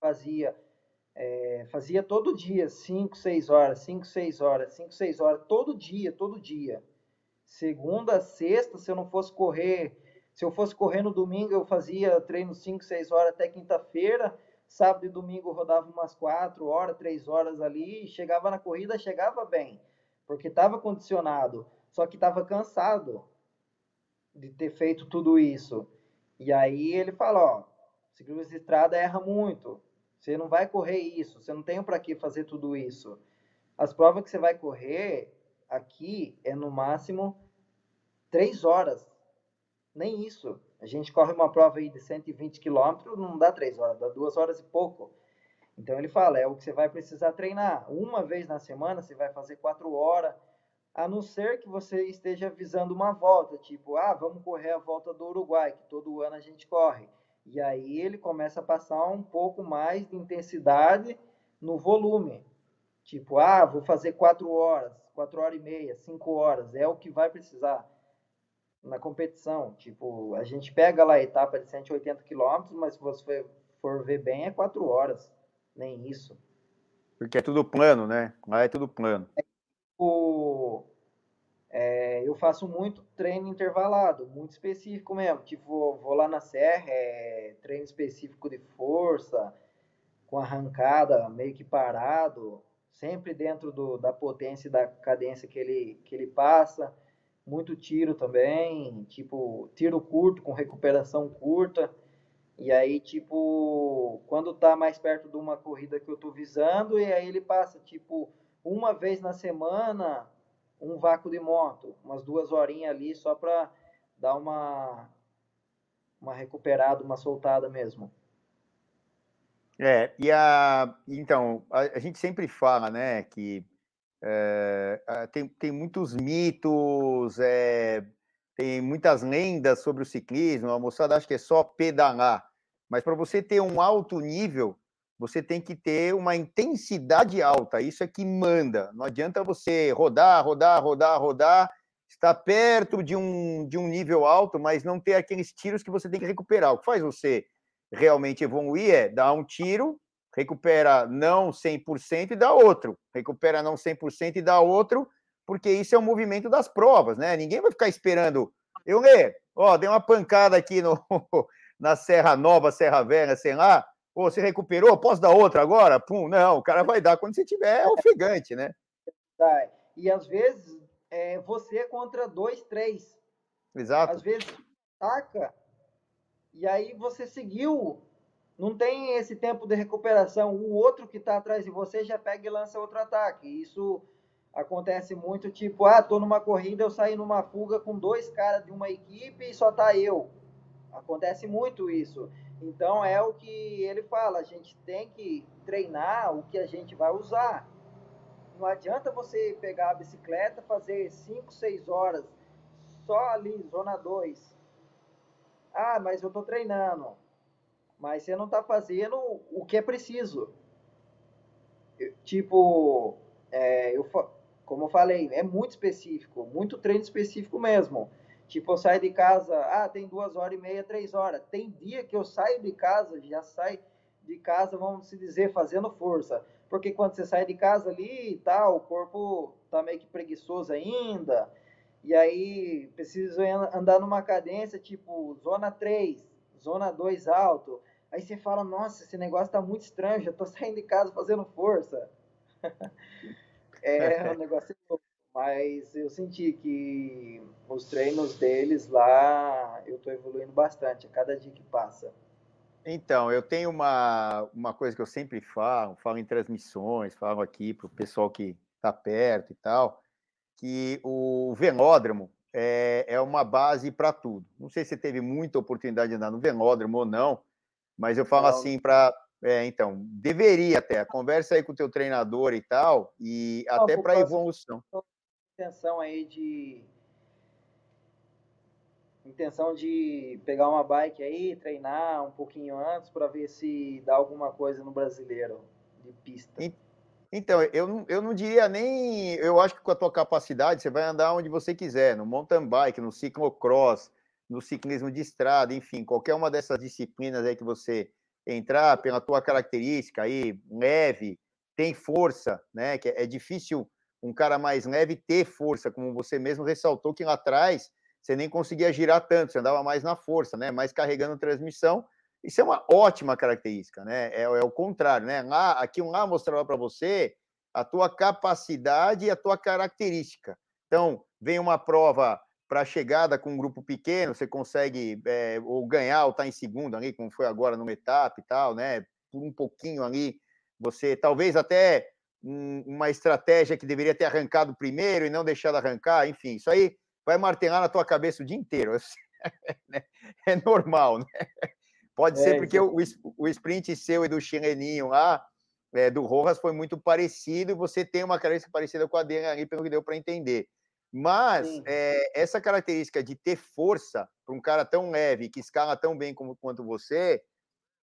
Fazia é, fazia todo dia, 5, 6 horas, 5, 6 horas, 5, 6 horas, todo dia, todo dia. Segunda sexta, se eu não fosse correr, se eu fosse correr no domingo, eu fazia treino 5, 6 horas até quinta-feira. Sábado e domingo rodava umas 4 horas, 3 horas ali, chegava na corrida, chegava bem, porque estava condicionado, só que estava cansado de ter feito tudo isso. E aí ele fala, ó, ciclismo de estrada erra muito, você não vai correr isso, você não tem para que fazer tudo isso. As provas que você vai correr aqui é no máximo três horas. Nem isso. A gente corre uma prova aí de 120 quilômetros, não dá três horas, dá duas horas e pouco. Então ele fala, é o que você vai precisar treinar. Uma vez na semana você vai fazer quatro horas, a não ser que você esteja visando uma volta, tipo, ah, vamos correr a volta do Uruguai, que todo ano a gente corre. E aí ele começa a passar um pouco mais de intensidade no volume. Tipo, ah, vou fazer quatro horas, quatro horas e meia, cinco horas, é o que vai precisar na competição. Tipo, a gente pega lá a etapa de 180 quilômetros, mas se você for ver bem, é quatro horas, nem isso.
Porque é tudo plano, né? Lá é tudo plano. É,
o, é, eu faço muito treino intervalado, muito específico mesmo. Tipo, vou, vou lá na serra, é, treino específico de força, com arrancada meio que parado, sempre dentro do, da potência e da cadência que ele, que ele passa. Muito tiro também, tipo, tiro curto com recuperação curta. E aí, tipo, quando tá mais perto de uma corrida que eu tô visando, e aí ele passa, tipo, uma vez na semana, um vácuo de moto, umas duas horinhas ali só para dar uma, uma recuperada, uma soltada mesmo.
É, e a, então, a, a gente sempre fala, né, que é, tem, tem muitos mitos, é, tem muitas lendas sobre o ciclismo, a moçada acha que é só pedalar, mas para você ter um alto nível, você tem que ter uma intensidade alta, isso é que manda. Não adianta você rodar, rodar, rodar, rodar, estar perto de um, de um nível alto, mas não ter aqueles tiros que você tem que recuperar. O que faz você realmente evoluir é dar um tiro, recupera não 100% e dá outro, recupera não 100% e dá outro, porque isso é o movimento das provas, né? Ninguém vai ficar esperando. Eu lê, ó, dei uma pancada aqui no, na Serra Nova, Serra Velha, sei lá. Pô, você recuperou? Posso dar outra agora? Pum, não, o cara vai dar quando você tiver ofegante, né?
E às vezes é você contra dois, três.
Exato.
Às vezes ataca e aí você seguiu. Não tem esse tempo de recuperação. O outro que está atrás de você já pega e lança outro ataque. Isso acontece muito, tipo, ah, tô numa corrida, eu saí numa fuga com dois caras de uma equipe e só tá eu. Acontece muito isso. Então é o que ele fala, a gente tem que treinar o que a gente vai usar. Não adianta você pegar a bicicleta, fazer 5, 6 horas só ali, zona 2. Ah, mas eu tô treinando. Mas você não tá fazendo o que é preciso. tipo, é, eu, como eu falei, é muito específico, muito treino específico mesmo. Tipo, eu saio de casa, ah, tem duas horas e meia, três horas. Tem dia que eu saio de casa, já sai de casa, vamos se dizer, fazendo força. Porque quando você sai de casa ali e tá, tal, o corpo tá meio que preguiçoso ainda. E aí preciso andar numa cadência tipo zona 3, zona 2 alto. Aí você fala, nossa, esse negócio tá muito estranho, já tô saindo de casa fazendo força. É um negócio louco. Mas eu senti que os treinos deles lá, eu estou evoluindo bastante a cada dia que passa.
Então, eu tenho uma, uma coisa que eu sempre falo, falo em transmissões, falo aqui para o pessoal que está perto e tal, que o velódromo é, é uma base para tudo. Não sei se você teve muita oportunidade de andar no velódromo ou não, mas eu falo assim para é, então, deveria até. Conversa aí com o teu treinador e tal, e Não, até para evolução.
Intenção aí de intenção de pegar uma bike aí, treinar um pouquinho antes para ver se dá alguma coisa no brasileiro de pista.
Então, eu eu não diria nem. Eu acho que com a tua capacidade você vai andar onde você quiser, no mountain bike, no ciclocross, no ciclismo de estrada, enfim, qualquer uma dessas disciplinas aí que você entrar pela tua característica aí, leve, tem força, né? Que é difícil um cara mais leve ter força, como você mesmo ressaltou que lá atrás você nem conseguia girar tanto, você andava mais na força, né? Mais carregando transmissão. Isso é uma ótima característica, né? É, é o contrário, né? Lá, aqui um lá mostrava para você a tua capacidade e a tua característica. Então, vem uma prova para a chegada com um grupo pequeno, você consegue é, ou ganhar ou estar tá em segundo ali, como foi agora no etapa e tal, né? Por um pouquinho ali, você talvez até um, uma estratégia que deveria ter arrancado primeiro e não deixado arrancar, enfim, isso aí vai martelar na tua cabeça o dia inteiro. Né, é normal, né? Pode é, ser porque o, o sprint seu e do chileninho lá, é, do Rojas, foi muito parecido e você tem uma característica parecida com a dele ali, pelo que deu para entender. Mas é, essa característica de ter força para um cara tão leve, que escala tão bem como, quanto você,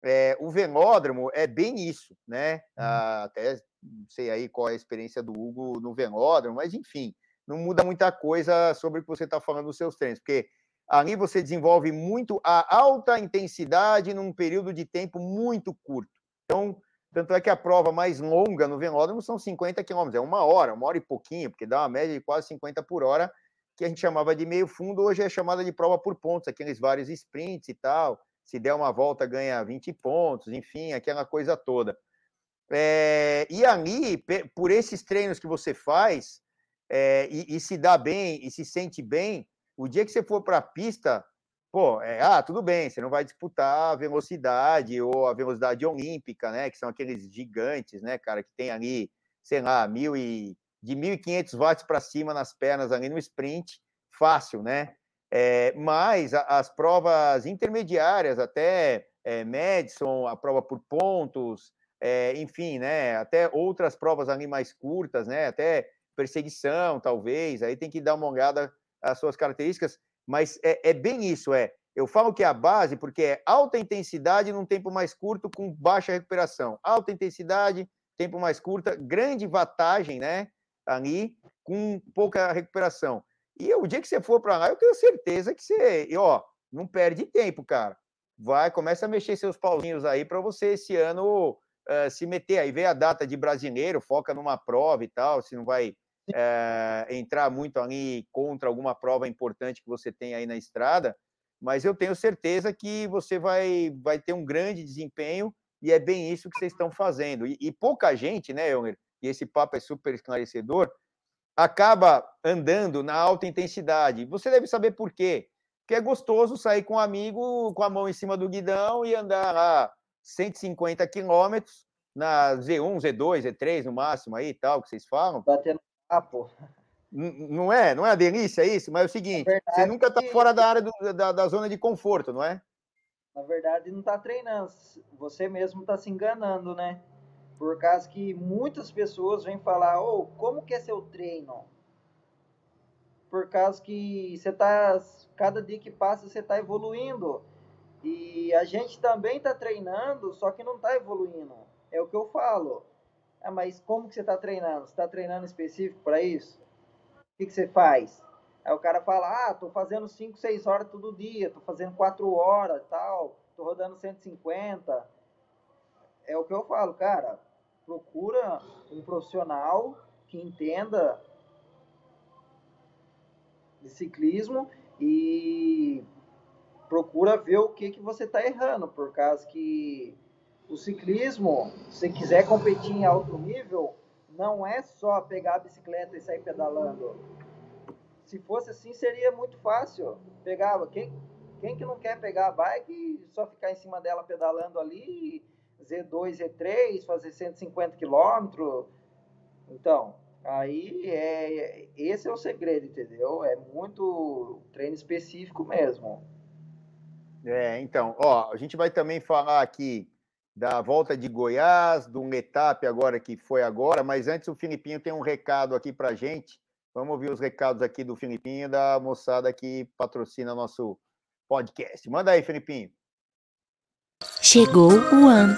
é, o velódromo é bem isso, né? Uhum. Ah, até não sei aí qual é a experiência do Hugo no velódromo, mas enfim, não muda muita coisa sobre o que você está falando nos seus treinos, porque ali você desenvolve muito a alta intensidade num período de tempo muito curto. Então, tanto é que a prova mais longa no velódromo são 50 quilômetros, é uma hora, uma hora e pouquinho, porque dá uma média de quase 50 por hora, que a gente chamava de meio fundo, hoje é chamada de prova por pontos, aqueles vários sprints e tal. Se der uma volta, ganha 20 pontos, enfim, aquela coisa toda. É, e ali, por esses treinos que você faz, é, e, e, se dá bem, e se sente bem, o dia que você for para a pista, pô, é, ah, tudo bem, você não vai disputar a velocidade ou a velocidade olímpica, né? Que são aqueles gigantes, né, cara, que tem ali, sei lá, mil e, de 1.500 watts para cima nas pernas ali no sprint, fácil, né? É, mas a, as provas intermediárias, até é, Madison, a prova por pontos, é, enfim, né? Até outras provas ali mais curtas, né? Até perseguição, talvez. Aí tem que dar uma olhada às suas características. Mas é, é bem isso, é. Eu falo que é a base porque é alta intensidade num tempo mais curto com baixa recuperação. Alta intensidade, tempo mais curta, grande vantagem, né? Ali com pouca recuperação. E o dia que você for para lá, eu tenho certeza que você, ó, não perde tempo, cara. Vai, começa a mexer seus pauzinhos aí para você esse ano uh, se meter. Aí vê a data de brasileiro, foca numa prova e tal, se não vai uh, entrar muito ali contra alguma prova importante que você tem aí na estrada. Mas eu tenho certeza que você vai, vai ter um grande desempenho e é bem isso que vocês estão fazendo. E, e pouca gente, né, Elmer? E esse papo é super esclarecedor acaba andando na alta intensidade. Você deve saber por quê. Porque é gostoso sair com um amigo com a mão em cima do guidão e andar lá 150 quilômetros na Z1, Z2, Z3 no máximo aí tal, que vocês falam.
Batendo papo.
Não é? Não é a delícia isso? Mas é o seguinte, é você nunca está fora da área do, da, da zona de conforto, não é?
Na verdade, não está treinando. Você mesmo está se enganando, né? Por causa que muitas pessoas vêm falar, oh, como que é seu treino? Por causa que você tá, cada dia que passa você está evoluindo. E a gente também está treinando, só que não está evoluindo. É o que eu falo. Ah, mas como que você está treinando? Você está treinando específico para isso? O que, que você faz? Aí o cara fala, ah, tô fazendo 5, 6 horas todo dia, tô fazendo 4 horas tal, tô rodando 150. É o que eu falo, cara procura um profissional que entenda de ciclismo e procura ver o que, que você está errando, por causa que o ciclismo, se quiser competir em alto nível, não é só pegar a bicicleta e sair pedalando. Se fosse assim, seria muito fácil. Pegava quem, quem que não quer pegar a bike e só ficar em cima dela pedalando ali Z2, Z3, fazer 150 quilômetros. Então, aí é, esse é o segredo, entendeu? É muito treino específico mesmo.
É, então, ó, a gente vai também falar aqui da volta de Goiás, do um etapa agora que foi agora, mas antes o Filipinho tem um recado aqui pra gente. Vamos ouvir os recados aqui do Filipinho da moçada que patrocina nosso podcast. Manda aí, Filipinho.
Chegou o One.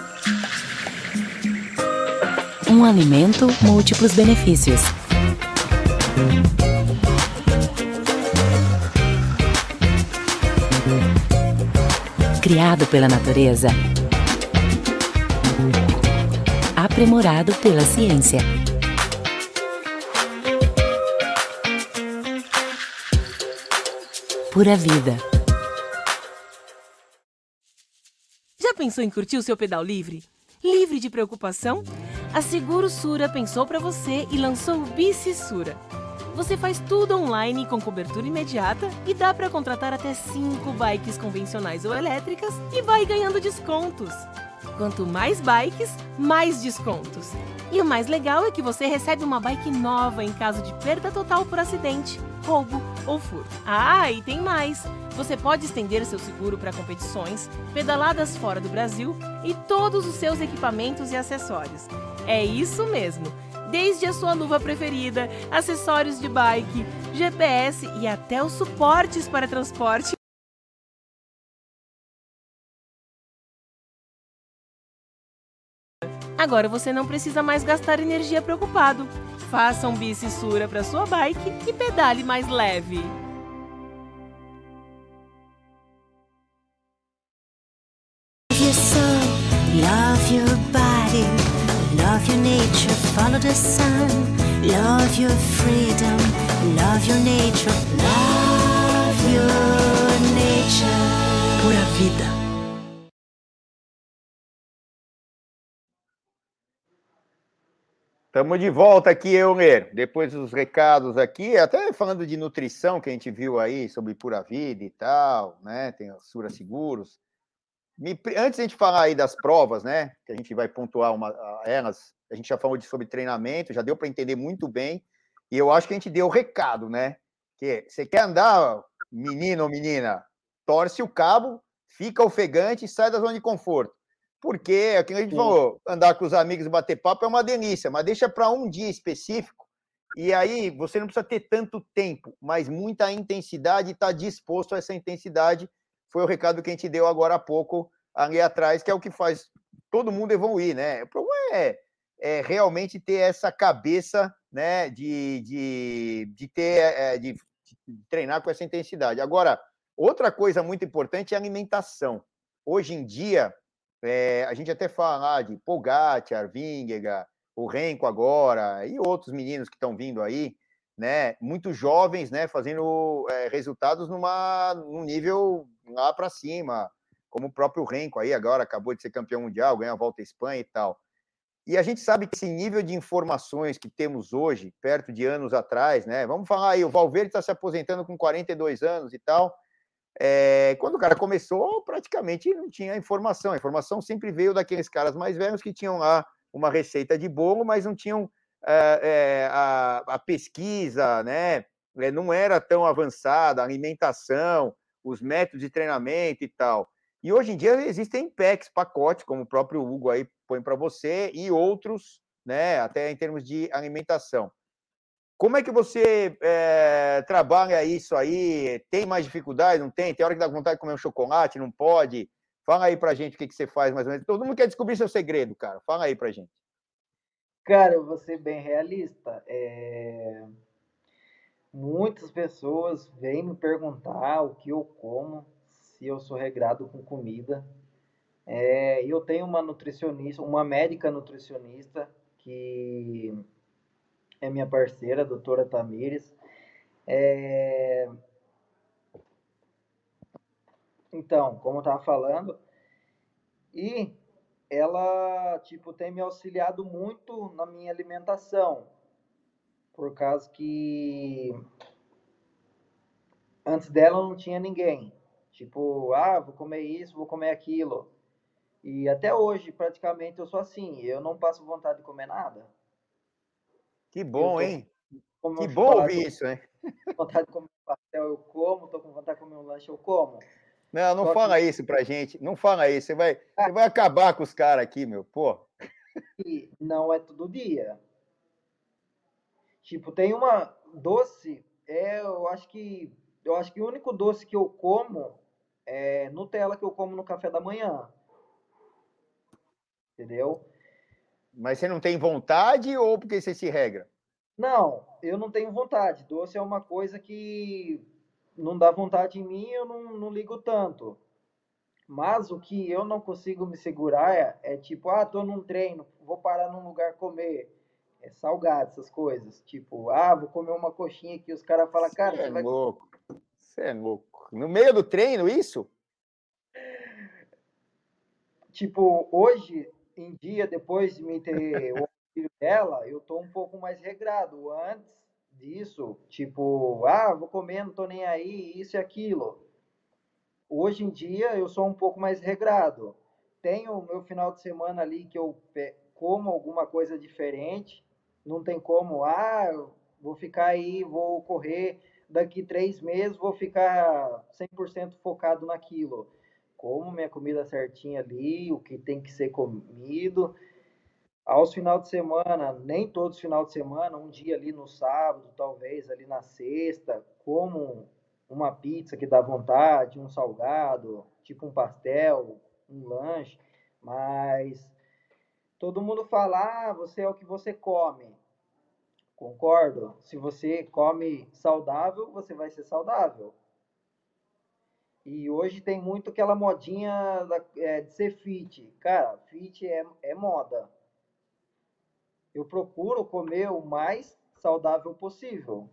Um alimento, múltiplos benefícios. Criado pela natureza. Aprimorado pela ciência. Pura vida.
pensou em curtir o seu pedal livre? Livre de preocupação? A Seguro Sura pensou para você e lançou o Bici Sura. Você faz tudo online com cobertura imediata e dá para contratar até 5 bikes convencionais ou elétricas e vai ganhando descontos. Quanto mais bikes, mais descontos. E o mais legal é que você recebe uma bike nova em caso de perda total por acidente, roubo ou furto. Ah, e tem mais! Você pode estender seu seguro para competições, pedaladas fora do Brasil e todos os seus equipamentos e acessórios. É isso mesmo! Desde a sua luva preferida, acessórios de bike, GPS e até os suportes para transporte. Agora você não precisa mais gastar energia preocupado. Faça um bicissura para sua bike e pedale mais leve.
your soul, love your body, love your nature, follow the sun, love your freedom, love your nature, love your nature. Pura vida.
Estamos de volta aqui, Euler. Depois dos recados aqui, até falando de nutrição que a gente viu aí sobre pura vida e tal, né? Tem a Sura Seguros. Me, antes de a gente falar aí das provas, né? Que a gente vai pontuar uma, elas, a gente já falou de, sobre treinamento, já deu para entender muito bem. E eu acho que a gente deu o recado, né? Que você quer andar, menino ou menina, torce o cabo, fica ofegante e sai da zona de conforto. Porque, é que a gente Sim. falou, andar com os amigos e bater papo é uma delícia, mas deixa para um dia específico. E aí você não precisa ter tanto tempo, mas muita intensidade e está disposto a essa intensidade. Foi o recado que a gente deu agora há pouco, ali atrás, que é o que faz todo mundo evoluir, né? O problema é, é realmente ter essa cabeça né, de, de, de ter é, de, de treinar com essa intensidade. Agora, outra coisa muito importante é a alimentação. Hoje em dia, é, a gente até fala de Pogacar, Vingegaard, o Renko agora e outros meninos que estão vindo aí, né? Muito jovens, né? Fazendo é, resultados numa, num nível lá para cima, como o próprio Renko aí agora acabou de ser campeão mundial, ganhou a volta à Espanha e tal. E a gente sabe que esse nível de informações que temos hoje, perto de anos atrás, né? Vamos falar aí, o Valverde está se aposentando com 42 anos e tal. É, quando o cara começou, praticamente não tinha informação. A informação sempre veio daqueles caras mais velhos que tinham lá uma receita de bolo, mas não tinham é, a, a, pesquisa, né? Não era tão avançada, a alimentação, os métodos de treinamento e tal. E hoje em dia existem packs, pacotes, como o próprio Hugo aí põe para você, e outros, né? Até em termos de alimentação. Como é que você é, trabalha isso aí? Tem mais dificuldade? Não tem? Tem hora que dá vontade de comer um chocolate? Não pode? Fala aí pra gente o que, que você faz mais ou menos. Todo mundo quer descobrir seu segredo, cara. Fala aí pra gente.
Cara, eu vou ser bem realista. É... Muitas pessoas vêm me perguntar o que eu como, se eu sou regrado com comida. É... Eu tenho uma nutricionista, uma médica nutricionista que é minha parceira, a doutora Tamires. É... Então, como eu estava falando, e ela, tipo, tem me auxiliado muito na minha alimentação, por causa que antes dela não tinha ninguém. Tipo, ah, vou comer isso, vou comer aquilo. E até hoje, praticamente, eu sou assim. Eu não passo vontade de comer nada.
Que bom, tô, hein? Que bom ouvir isso, hein?
vontade de comer um pastel, eu como. Tô com vontade de comer um lanche, eu como.
Não, não Só fala que... isso pra gente. Não fala isso. Você vai, ah. você vai acabar com os caras aqui, meu. Pô.
E não é todo dia. Tipo, tem uma doce. É, eu acho que. Eu acho que o único doce que eu como é Nutella que eu como no café da manhã. Entendeu?
Mas você não tem vontade ou porque você se regra?
Não, eu não tenho vontade. Doce é uma coisa que não dá vontade em mim, eu não, não ligo tanto. Mas o que eu não consigo me segurar é, é, tipo, ah, tô num treino, vou parar num lugar comer. É salgado, essas coisas. Tipo, ah, vou comer uma coxinha que os caras falam, cara,
você
é vai...
louco. Você é louco. No meio do treino, isso?
Tipo, hoje em dia, depois de me ter o filho dela, eu tô um pouco mais regrado. Antes disso, tipo, ah, vou comer, não tô nem aí, isso e aquilo. Hoje em dia, eu sou um pouco mais regrado. Tenho o meu final de semana ali que eu como alguma coisa diferente. Não tem como, ah, vou ficar aí, vou correr daqui três meses, vou ficar 100% focado naquilo como minha comida certinha ali, o que tem que ser comido. Aos final de semana, nem todos os final de semana, um dia ali no sábado, talvez ali na sexta, como uma pizza que dá vontade, um salgado, tipo um pastel, um lanche, mas todo mundo fala, ah, você é o que você come. Concordo. Se você come saudável, você vai ser saudável. E hoje tem muito aquela modinha da, é, de ser fit. Cara, fit é, é moda. Eu procuro comer o mais saudável possível.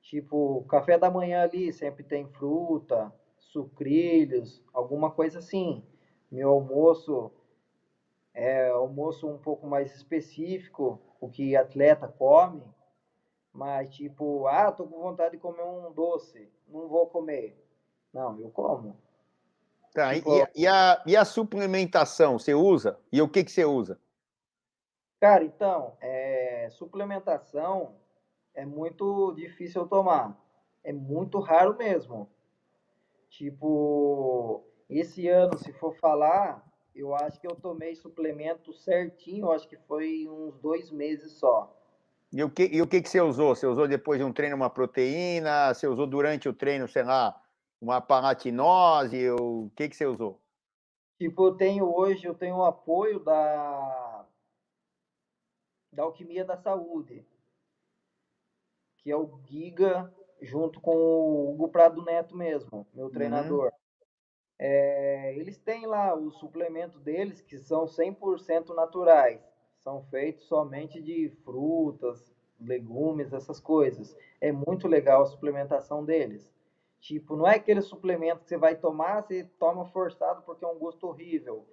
Tipo, café da manhã ali sempre tem fruta, sucrilhos, alguma coisa assim. Meu almoço é, almoço um pouco mais específico, o que atleta come, mas tipo, ah, tô com vontade de comer um doce, não vou comer. Não, eu como.
Tá, e, e, a, e a suplementação, você usa? E o que, que você usa?
Cara, então, é, suplementação é muito difícil eu tomar. É muito raro mesmo. Tipo, esse ano, se for falar, eu acho que eu tomei suplemento certinho, acho que foi uns dois meses só.
E o que, e o que, que você usou? Você usou depois de um treino uma proteína? Você usou durante o treino, sei lá, uma palatinose? O que, que você usou?
Tipo, eu tenho hoje, eu tenho o apoio da, da Alquimia da Saúde, que é o Giga, junto com o Hugo Prado Neto mesmo, meu uhum. treinador. Uhum. É, eles têm lá os suplementos deles que são 100% naturais. São feitos somente de frutas, legumes, essas coisas. É muito legal a suplementação deles. Tipo, não é aquele suplemento que você vai tomar, você toma forçado porque é um gosto horrível.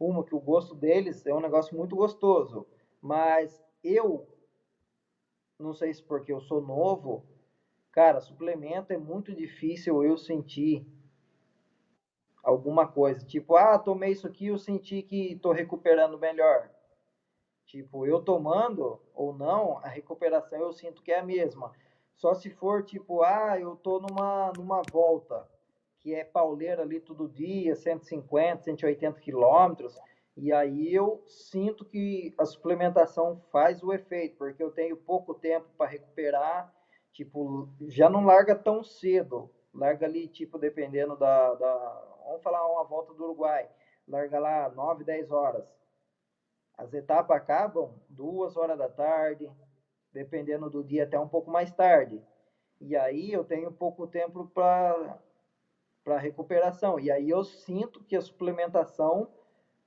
Uma, que o gosto deles é um negócio muito gostoso. Mas eu, não sei se porque eu sou novo, cara, suplemento é muito difícil eu sentir alguma coisa. Tipo, ah, tomei isso aqui, eu senti que estou recuperando melhor. Tipo, eu tomando ou não, a recuperação eu sinto que é a mesma. Só se for tipo, ah, eu tô numa, numa volta, que é pauleira ali todo dia, 150, 180 quilômetros, e aí eu sinto que a suplementação faz o efeito, porque eu tenho pouco tempo para recuperar, tipo, já não larga tão cedo, larga ali, tipo, dependendo da, da vamos falar uma volta do Uruguai, larga lá 9, 10 horas. As etapas acabam duas horas da tarde, dependendo do dia até um pouco mais tarde. E aí eu tenho pouco tempo para para recuperação. E aí eu sinto que a suplementação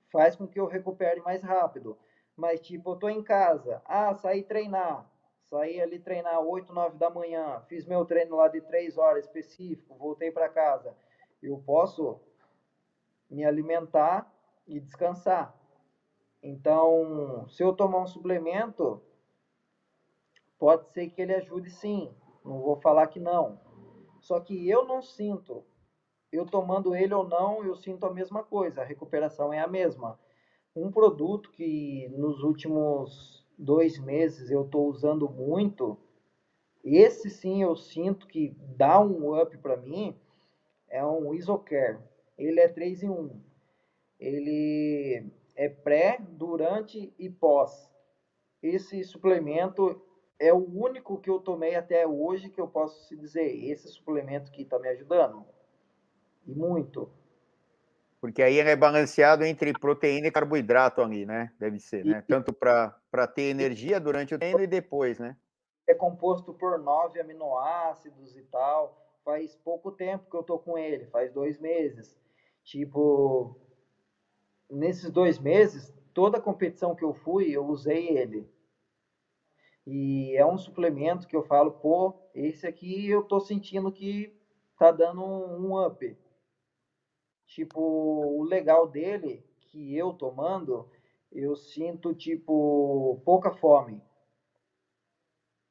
faz com que eu recupere mais rápido. Mas tipo, eu tô em casa, ah, saí treinar, saí ali treinar 8, 9 da manhã, fiz meu treino lá de 3 horas específico, voltei para casa. Eu posso me alimentar e descansar. Então, se eu tomar um suplemento, pode ser que ele ajude sim. Não vou falar que não. Só que eu não sinto. Eu tomando ele ou não, eu sinto a mesma coisa. A recuperação é a mesma. Um produto que nos últimos dois meses eu estou usando muito, esse sim eu sinto que dá um up para mim, é um Isocare ele é 3 em 1. Ele é pré, durante e pós. Esse suplemento é o único que eu tomei até hoje que eu posso se dizer, esse suplemento que está me ajudando. E muito.
Porque aí ele é balanceado entre proteína e carboidrato ali, né? Deve ser, né? Tanto para ter energia durante o treino e depois, né?
É composto por nove aminoácidos e tal. Faz pouco tempo que eu tô com ele, faz dois meses. Tipo, nesses dois meses, toda competição que eu fui, eu usei ele. E é um suplemento que eu falo, pô, esse aqui eu tô sentindo que tá dando um up. Tipo, o legal dele, que eu tomando, eu sinto, tipo, pouca fome.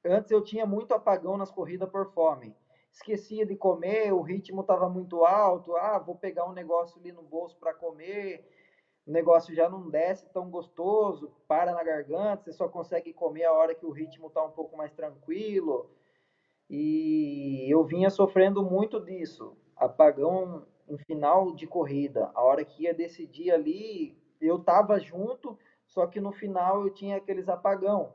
Antes eu tinha muito apagão nas corridas por fome esquecia de comer, o ritmo estava muito alto, ah, vou pegar um negócio ali no bolso para comer, o negócio já não desce tão gostoso, para na garganta, você só consegue comer a hora que o ritmo está um pouco mais tranquilo. E eu vinha sofrendo muito disso, apagão em final de corrida, a hora que ia decidir ali, eu estava junto, só que no final eu tinha aqueles apagão.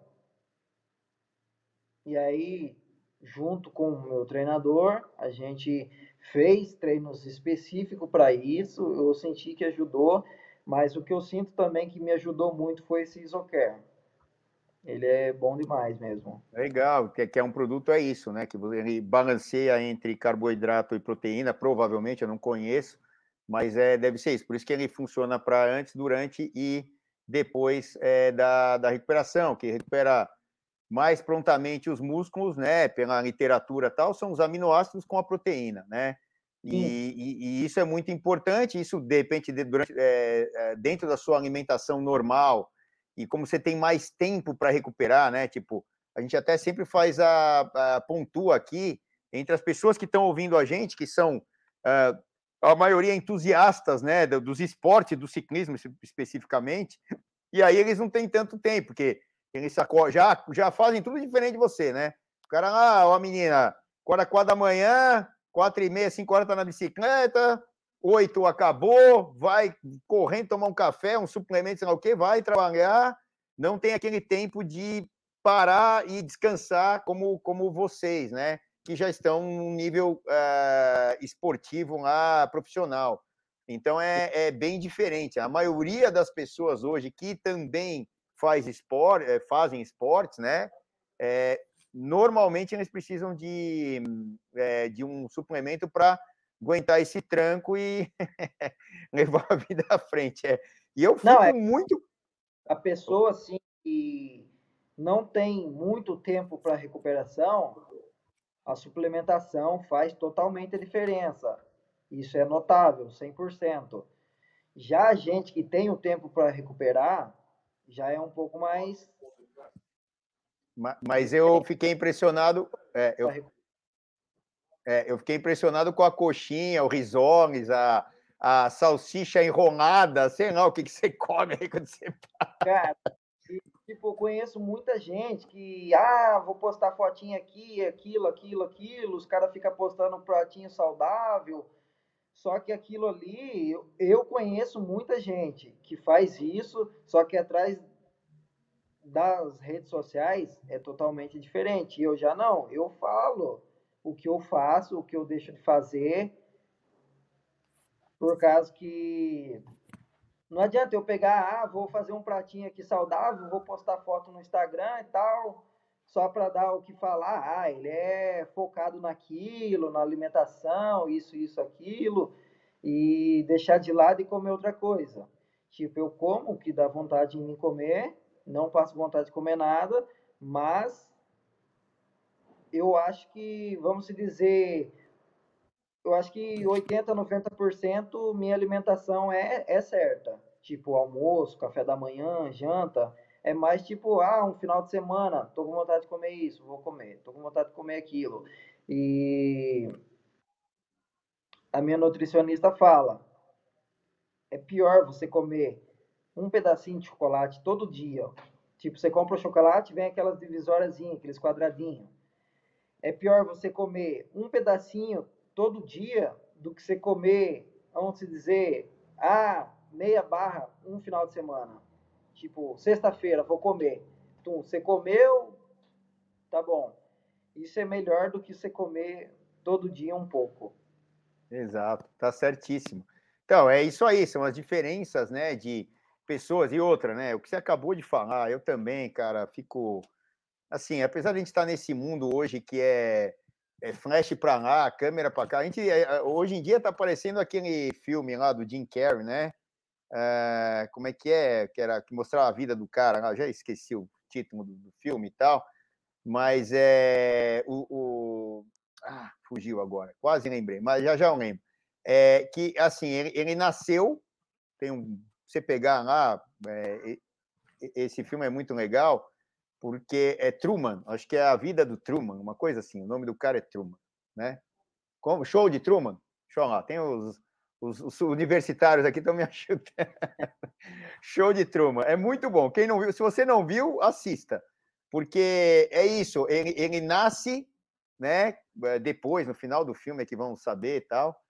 E aí junto com o meu treinador, a gente fez treinos específicos para isso, eu senti que ajudou, mas o que eu sinto também que me ajudou muito foi esse Isocare. Ele é bom demais mesmo.
Legal, que, é um produto, é isso, né? Que ele balanceia entre carboidrato e proteína, provavelmente, eu não conheço, mas é, deve ser isso. Por isso que ele funciona para antes, durante e depois é, da, da recuperação, que recupera mais prontamente os músculos, né, pela literatura tal, são os aminoácidos com a proteína, né? E, e, e, isso é muito importante. Isso, de repente, durante, é, dentro da sua alimentação normal, e como você tem mais tempo para recuperar, né? Tipo, a gente até sempre faz a, a pontua aqui entre as pessoas que estão ouvindo a gente, que são uh, a maioria entusiastas, né, dos esportes, do ciclismo especificamente, e aí eles não têm tanto tempo, porque eles já, já fazem tudo diferente de você, né? O cara, ah, uma menina, acorda quatro da manhã, quatro e meia, cinco horas tá na bicicleta, oito acabou, vai correndo tomar um café, um suplemento, sei lá o quê, vai trabalhar, não tem aquele tempo de parar e descansar como, como vocês, né? Que já estão num nível uh, esportivo lá, profissional. Então é, é, bem diferente. A maioria das pessoas hoje que também faz esporte, eh, fazem esportes, né? É, normalmente eles precisam de, é, de um suplemento para aguentar esse tranco e levar a vida à frente. É. E eu fico Não, é... muito.
A pessoa, assim, que não tem muito tempo para recuperação, a suplementação faz totalmente a diferença. Isso é notável, 100%. Já a gente que tem o tempo para recuperar, já é um pouco mais.
Mas eu fiquei impressionado. É, eu, é, eu fiquei impressionado com a coxinha, o risoles, a, a salsicha enrolada, sei lá o que, que você come aí quando você.
Cara, Tipo, eu conheço muita gente que, ah, vou postar fotinha aqui, aquilo, aquilo, aquilo, os caras ficam postando um pratinho saudável. Só que aquilo ali, eu, eu conheço muita gente que faz isso, só que atrás das redes sociais é totalmente diferente. Eu já não, eu falo o que eu faço, o que eu deixo de fazer, por causa que não adianta eu pegar, ah, vou fazer um pratinho aqui saudável, vou postar foto no Instagram e tal, só para dar o que falar. Ah, ele é focado naquilo, na alimentação, isso, isso, aquilo, e deixar de lado e comer outra coisa. Tipo, eu como o que dá vontade em mim comer, não passo vontade de comer nada, mas eu acho que, vamos dizer, eu acho que 80, 90% minha alimentação é, é certa. Tipo, almoço, café da manhã, janta. É mais tipo, ah, um final de semana, tô com vontade de comer isso, vou comer. Tô com vontade de comer aquilo. E a minha nutricionista fala, é pior você comer um pedacinho de chocolate todo dia. Tipo, você compra o chocolate, vem aquelas divisórias, aqueles quadradinhos. É pior você comer um pedacinho todo dia do que você comer, vamos dizer, ah, meia barra um final de semana. Tipo, sexta-feira, vou comer. Então, você comeu, tá bom. Isso é melhor do que você comer todo dia um pouco.
Exato, tá certíssimo. Então, é isso aí, são as diferenças, né, de pessoas e outra, né? O que você acabou de falar, eu também, cara, fico assim, apesar de a gente estar nesse mundo hoje que é é flash para lá, câmera para cá. A gente é, hoje em dia está parecendo aquele filme lá do Jim Carrey, né? É, como é que é? Que era que mostrava a vida do cara. Já esqueci o título do, do filme e tal, mas é o, o, ah, fugiu agora. Quase lembrei, mas já já eu lembro. É que assim ele, ele nasceu. Tem um, você pegar lá, é, esse filme é muito legal porque é Truman, acho que é a vida do Truman, uma coisa assim, o nome do cara é Truman, né? Como show de Truman, show lá, tem os, os, os universitários aqui estão me achando. show de Truman, é muito bom. Quem não viu, se você não viu, assista, porque é isso, ele, ele nasce, né? Eh, depois, no final do filme, é que vão saber e tal,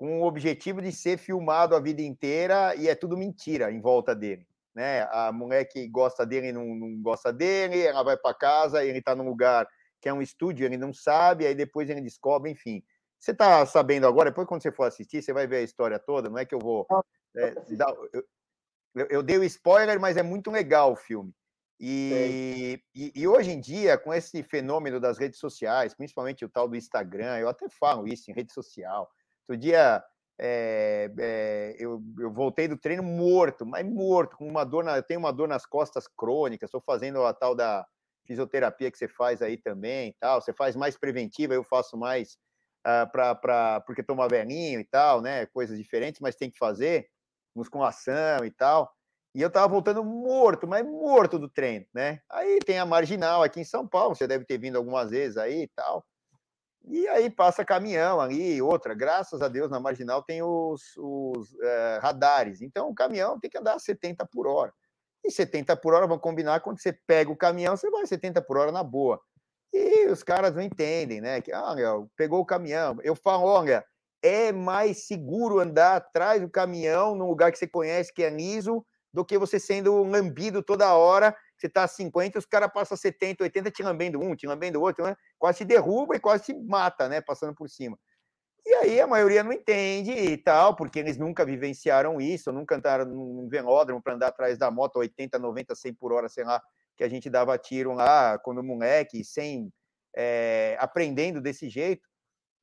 com o objetivo de ser filmado a vida inteira e é tudo mentira em volta dele né? A mulher que gosta dele não, não gosta dele, ela vai para casa, ele está num lugar que é um estúdio, ele não sabe, aí depois ele descobre, enfim. Você está sabendo agora, depois quando você for assistir, você vai ver a história toda, não é que eu vou. É, dar, eu, eu, dei o spoiler, mas é muito legal o filme. E, e, e, hoje em dia, com esse fenômeno das redes sociais, principalmente o tal do Instagram, eu até falo isso em rede social. Outro dia é, é, eu, eu, voltei do treino morto, mas morto, com uma dor, na, eu tenho uma dor nas costas crônicas, estou fazendo a tal da fisioterapia que você faz aí também, tal. Você faz mais preventiva, eu faço mais uh, pra, pra, porque toma velhinho e tal, né? Coisas diferentes, mas tem que fazer, musculação e tal. E eu estava voltando morto, mas morto do treino, né? Aí tem a marginal aqui em São Paulo, você deve ter vindo algumas vezes aí e tal. E aí passa caminhão ali, outra. Graças a Deus, na marginal tem os, os é, radares. Então o caminhão tem que andar a 70 por hora. E 70 por hora, vamos combinar, quando você pega o caminhão, você vai 70 por hora na boa. E os caras não entendem, né? Que, olha, pegou o caminhão. Eu falo, olha, é mais seguro andar atrás do caminhão num lugar que você conhece, que é liso, do que você sendo lambido toda hora. Você está a 50, os caras passam 70, 80, te lambendo um, te lambendo outro, né? quase se derruba e quase se mata, né? Passando por cima. E aí a maioria não entende e tal, porque eles nunca vivenciaram isso, nunca andaram num velódromo para andar atrás da moto 80, 90, 100 por hora, sei lá, que a gente dava tiro lá quando moleque, sem é, aprendendo desse jeito.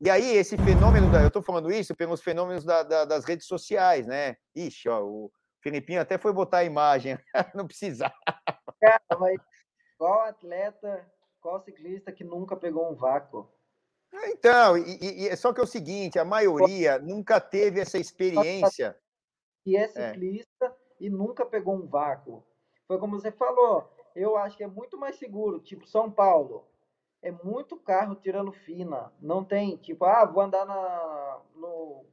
E aí esse fenômeno, da, eu estou falando isso pelos fenômenos da, da, das redes sociais, né? Ixi, ó, o, Filipinho até foi botar a imagem, não precisava.
Cara, mas qual atleta, qual ciclista que nunca pegou um vácuo?
Então, e, e, só que é o seguinte, a maioria nunca teve essa experiência.
E é ciclista é. e nunca pegou um vácuo. Foi como você falou, eu acho que é muito mais seguro, tipo São Paulo. É muito carro tirando fina. Não tem, tipo, ah, vou andar na, no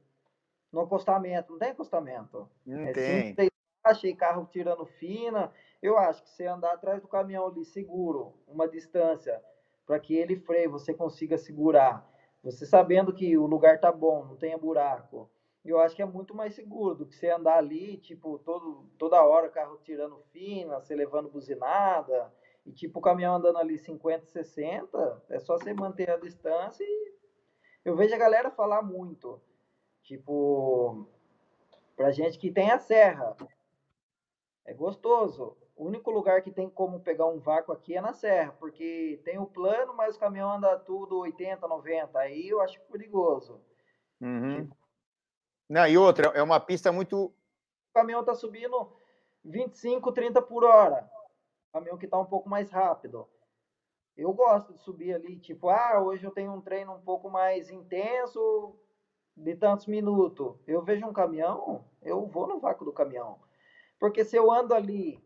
no acostamento. Não tem acostamento.
Não é tem.
Achei carro tirando fina. Eu acho que você andar atrás do caminhão ali seguro, uma distância, para que ele freie, você consiga segurar. Você sabendo que o lugar tá bom, não tenha buraco. Eu acho que é muito mais seguro do que você andar ali, tipo, todo, toda hora o carro tirando fina, você levando buzinada. E tipo, o caminhão andando ali 50, 60, é só você manter a distância e eu vejo a galera falar muito. Tipo, pra gente que tem a serra, é gostoso. O único lugar que tem como pegar um vácuo aqui é na serra, porque tem o plano, mas o caminhão anda tudo 80, 90. Aí eu acho perigoso.
Uhum. Tipo, Não, e outra, é uma pista muito.
O caminhão tá subindo 25, 30 por hora. O caminhão que tá um pouco mais rápido. Eu gosto de subir ali, tipo, ah, hoje eu tenho um treino um pouco mais intenso, de tantos minutos, eu vejo um caminhão, eu vou no vácuo do caminhão. Porque se eu ando ali,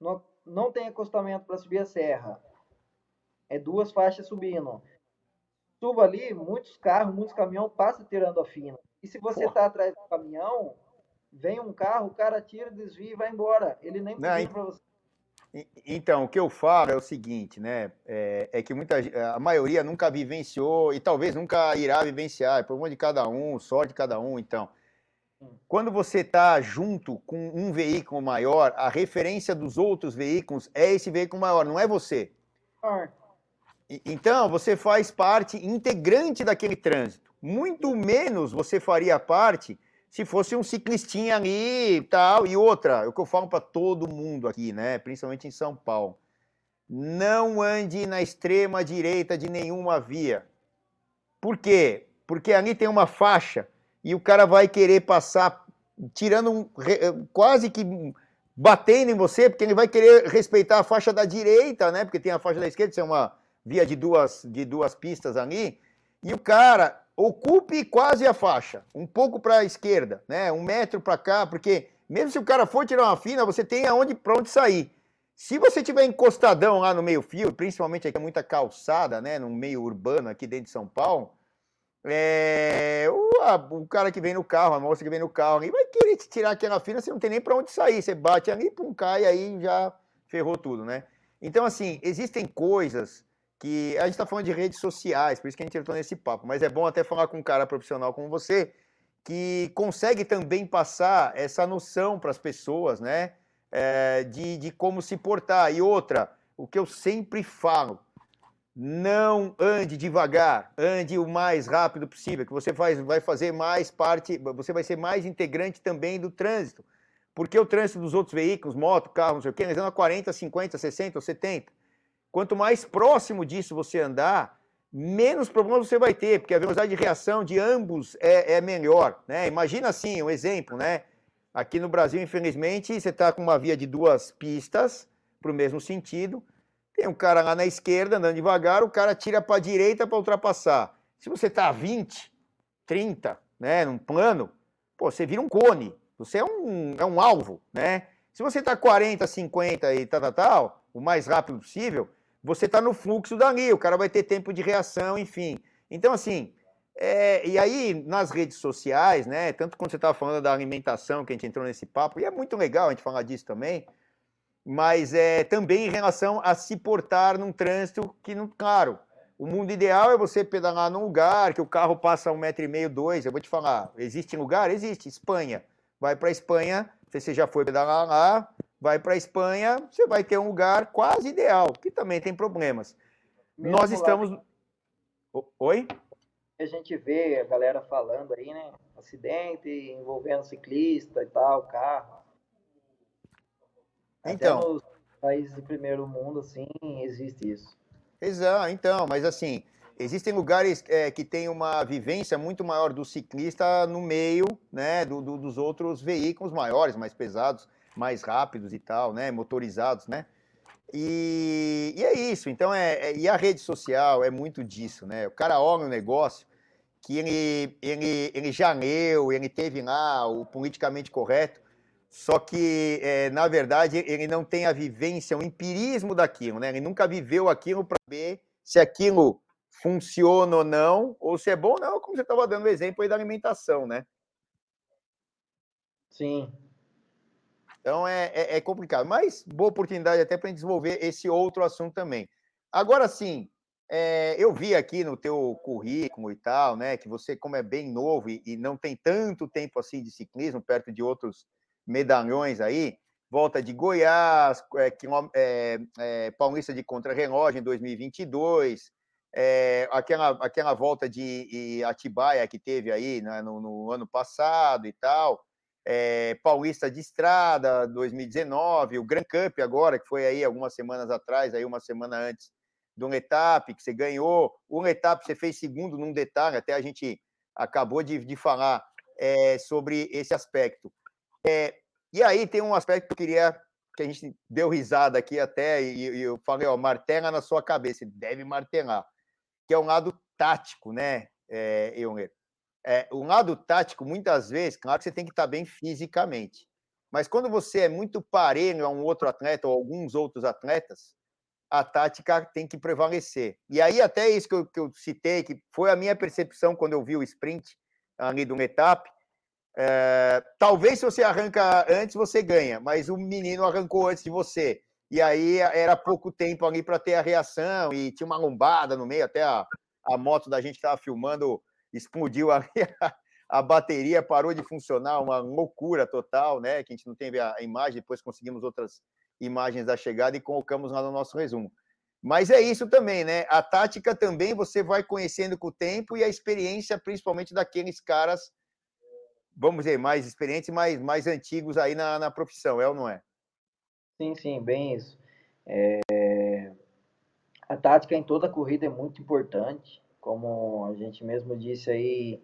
não, não tem acostamento para subir a serra, é duas faixas subindo. Subo ali, muitos carros, muitos caminhões passam tirando a fina. E se você está atrás do caminhão, vem um carro, o cara tira, desvia e vai embora. Ele nem pediu para você.
Então, o que eu falo é o seguinte, né? É, é, que muita, a maioria nunca vivenciou e talvez nunca irá vivenciar, é problema de cada um, sorte de cada um. Então, quando você está junto com um veículo maior, a referência dos outros veículos é esse veículo maior, não é você. Então, você faz parte integrante daquele trânsito. Muito menos você faria parte se fosse um ciclistinha ali e tal. E outra, é o que eu falo para todo mundo aqui, né? Principalmente em São Paulo. Não ande na extrema direita de nenhuma via. Por quê? Porque ali tem uma faixa e o cara vai querer passar tirando um, quase que batendo em você, porque ele vai querer respeitar a faixa da direita, né? Porque tem a faixa da esquerda, isso é uma via de duas, de duas pistas ali. E o cara ocupe quase a faixa, um pouco para a esquerda, né? Um metro para cá, porque mesmo se o cara for tirar uma fina, você tem aonde para onde sair. Se você tiver encostadão lá no meio fio, principalmente aqui é muita calçada, né? No meio urbano aqui dentro de São Paulo, é, o, a, o, cara que vem no carro, a moça que vem no carro, ali, vai querer te tirar aquela fina, você não tem nem para onde sair. Você bate ali, pum, cai, aí já ferrou tudo, né? Então, assim, existem coisas que a gente está falando de redes sociais, por isso que a gente entrou nesse papo, mas é bom até falar com um cara profissional como você, que consegue também passar essa noção para as pessoas, né? É, de, de como se portar. E outra, o que eu sempre falo, não ande devagar, ande o mais rápido possível, que você faz, vai fazer mais parte, você vai ser mais integrante também do trânsito. Porque o trânsito dos outros veículos, moto, carro, não sei o quê, eles andam a 40, 50, 60 ou 70. Quanto mais próximo disso você andar, menos problemas você vai ter, porque a velocidade de reação de ambos é, é melhor. Né? Imagina assim, um exemplo, né? Aqui no Brasil, infelizmente, você está com uma via de duas pistas para o mesmo sentido. Tem um cara lá na esquerda andando devagar, o cara tira para a direita para ultrapassar. Se você está a 20, 30, né, num plano, pô, você vira um cone. Você é um, é um alvo, né? Se você está 40, 50 e tal, tal, tal, o mais rápido possível, você está no fluxo dali, o cara vai ter tempo de reação, enfim. Então, assim, é, e aí nas redes sociais, né? Tanto quando você estava falando da alimentação, que a gente entrou nesse papo, e é muito legal a gente falar disso também, mas é também em relação a se portar num trânsito que, não, claro, o mundo ideal é você pedalar num lugar que o carro passa um metro e meio, dois. Eu vou te falar, existe lugar? Existe. Espanha. Vai para Espanha, você já foi pedalar lá, vai para a Espanha, você vai ter um lugar quase ideal, que também tem problemas.
Mesmo
Nós
lá-
estamos. O- Oi?
A gente vê a galera falando aí, né? Acidente envolvendo ciclista e tal, carro.
Então.
Até nos países de primeiro mundo, assim, existe isso.
Exato, então, mas assim, existem lugares é, que têm uma vivência muito maior do ciclista no meio, né, do, do- dos outros veículos maiores, mais pesados, mais rápidos e tal, né, motorizados, né? E, e é isso, então, é, é- e a rede social é muito disso, né? O cara olha um negócio que ele, ele, ele já leu, ele teve lá o politicamente correto, só que, é, na verdade, ele não tem a vivência, o empirismo daquilo, né? Ele nunca viveu aquilo para ver se aquilo funciona ou não, ou se é bom ou não, como você estava dando o exemplo aí da alimentação, né?
Sim.
Então é, é, é complicado, mas boa oportunidade até para desenvolver esse outro assunto também. Agora sim, é, eu vi aqui no teu currículo e tal, né, que você, como é bem novo e, e não tem tanto tempo assim de ciclismo, perto de outros medalhões aí, volta de Goiás, é, é, é, Paulista de Contra-Relógio em 2022, é, aquela, aquela volta de Atibaia que teve aí né, no, no ano passado e tal, é, Paulista de Estrada 2019, o Grand Cup agora, que foi aí algumas semanas atrás, aí uma semana antes do Letap, que você ganhou. O Letap você fez segundo num detalhe, até a gente acabou de, de falar é, sobre esse aspecto. É, e aí tem um aspecto que eu queria que a gente deu risada aqui até, e, e eu falei, ó, martela na sua cabeça, deve martelar, que é um lado tático, né, é, Euler? É, lado tático, muitas vezes, claro que você tem que estar bem fisicamente. Mas quando você é muito parelho a um outro atleta ou alguns outros atletas, a tática tem que prevalecer. E aí, até isso que eu, que eu citei, que foi a minha percepção quando eu vi o sprint ali do Metap. É, talvez se você arranca antes, você ganha, mas o menino arrancou antes de você. E aí era pouco tempo ali para ter a reação, e tinha uma lombada no meio, até a, a moto da gente estava filmando explodiu ali, a, a bateria parou de funcionar, uma loucura total, né? Que a gente não teve a imagem, depois conseguimos outras imagens da chegada e colocamos lá no nosso resumo. Mas é isso também, né? A tática também você vai conhecendo com o tempo e a experiência, principalmente daqueles caras, vamos dizer, mais experientes, mais, mais antigos aí na, na profissão, é ou não é?
Sim, sim, bem isso. É, A tática em toda corrida é muito importante, como a gente mesmo disse aí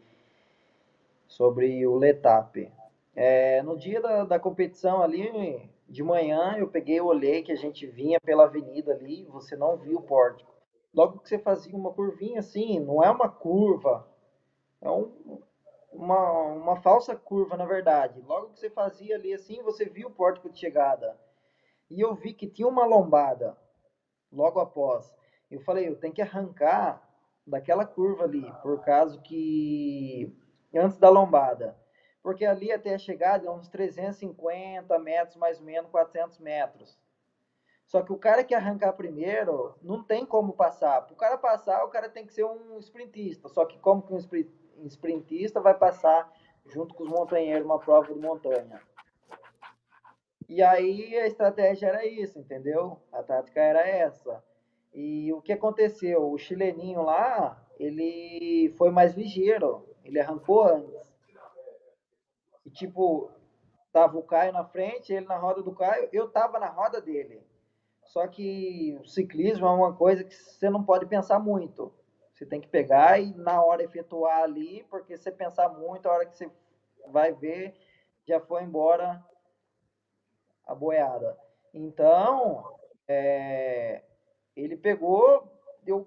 sobre o Letap. É, no dia da, da competição ali, de manhã, eu peguei olhei que a gente vinha pela avenida ali, você não viu o pórtico. Logo que você fazia uma curvinha assim, não é uma curva, é um, uma, uma falsa curva, na verdade. Logo que você fazia ali assim, você viu o pórtico de chegada. E eu vi que tinha uma lombada logo após. Eu falei, eu tenho que arrancar daquela curva ali, por causa que antes da lombada. Porque ali até a chegada é uns 350 metros, mais ou menos 400 metros. Só que o cara que arrancar primeiro, não tem como passar. Para o cara passar, o cara tem que ser um sprintista. Só que como que um spri- sprintista vai passar junto com os montanheiros uma prova de montanha? E aí a estratégia era isso, entendeu? A tática era essa. E o que aconteceu? O chileninho lá, ele foi mais ligeiro. Ele arrancou antes. E tipo, tava o Caio na frente, ele na roda do Caio, eu tava na roda dele. Só que o ciclismo é uma coisa que você não pode pensar muito. Você tem que pegar e na hora efetuar ali, porque se você pensar muito, a hora que você vai ver, já foi embora a boiada. Então, é, ele pegou, eu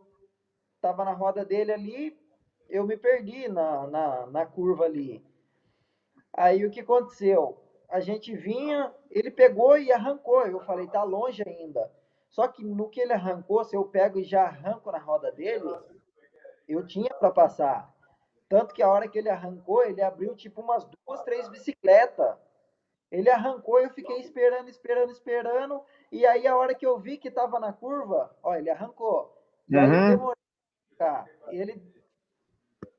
tava na roda dele ali, eu me perdi na, na, na curva ali. Aí o que aconteceu? A gente vinha, ele pegou e arrancou. Eu falei, tá longe ainda. Só que no que ele arrancou, se eu pego e já arranco na roda dele, eu tinha para passar. Tanto que a hora que ele arrancou, ele abriu tipo umas duas, três bicicletas. Ele arrancou e eu fiquei esperando, esperando, esperando. E aí a hora que eu vi que tava na curva, ó, ele arrancou. E aí
Uhum.
demorou. Tá? Ele,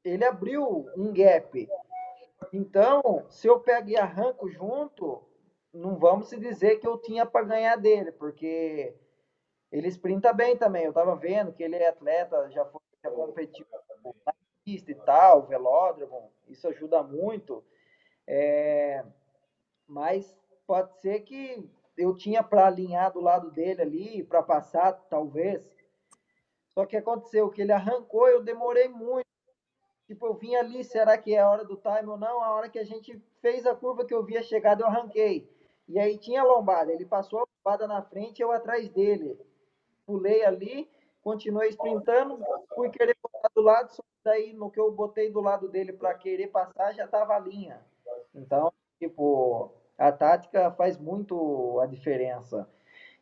ele abriu um gap. Então, se eu pego e arranco junto, não vamos se dizer que eu tinha para ganhar dele, porque ele sprinta bem também. Eu tava vendo que ele é atleta, já, foi, já competiu na pista e tal, velódromo, isso ajuda muito. É, mas pode ser que eu tinha para alinhar do lado dele ali, para passar, talvez. Só que aconteceu que ele arrancou, eu demorei muito. Tipo, eu vim ali, será que é a hora do time ou não? A hora que a gente fez a curva que eu vi a chegada, eu arranquei. E aí tinha lombada, ele passou a lombada na frente, eu atrás dele. Pulei ali, continuei sprintando, fui querer botar do lado, só que daí no que eu botei do lado dele para querer passar, já tava a linha. Então, tipo, a tática faz muito a diferença.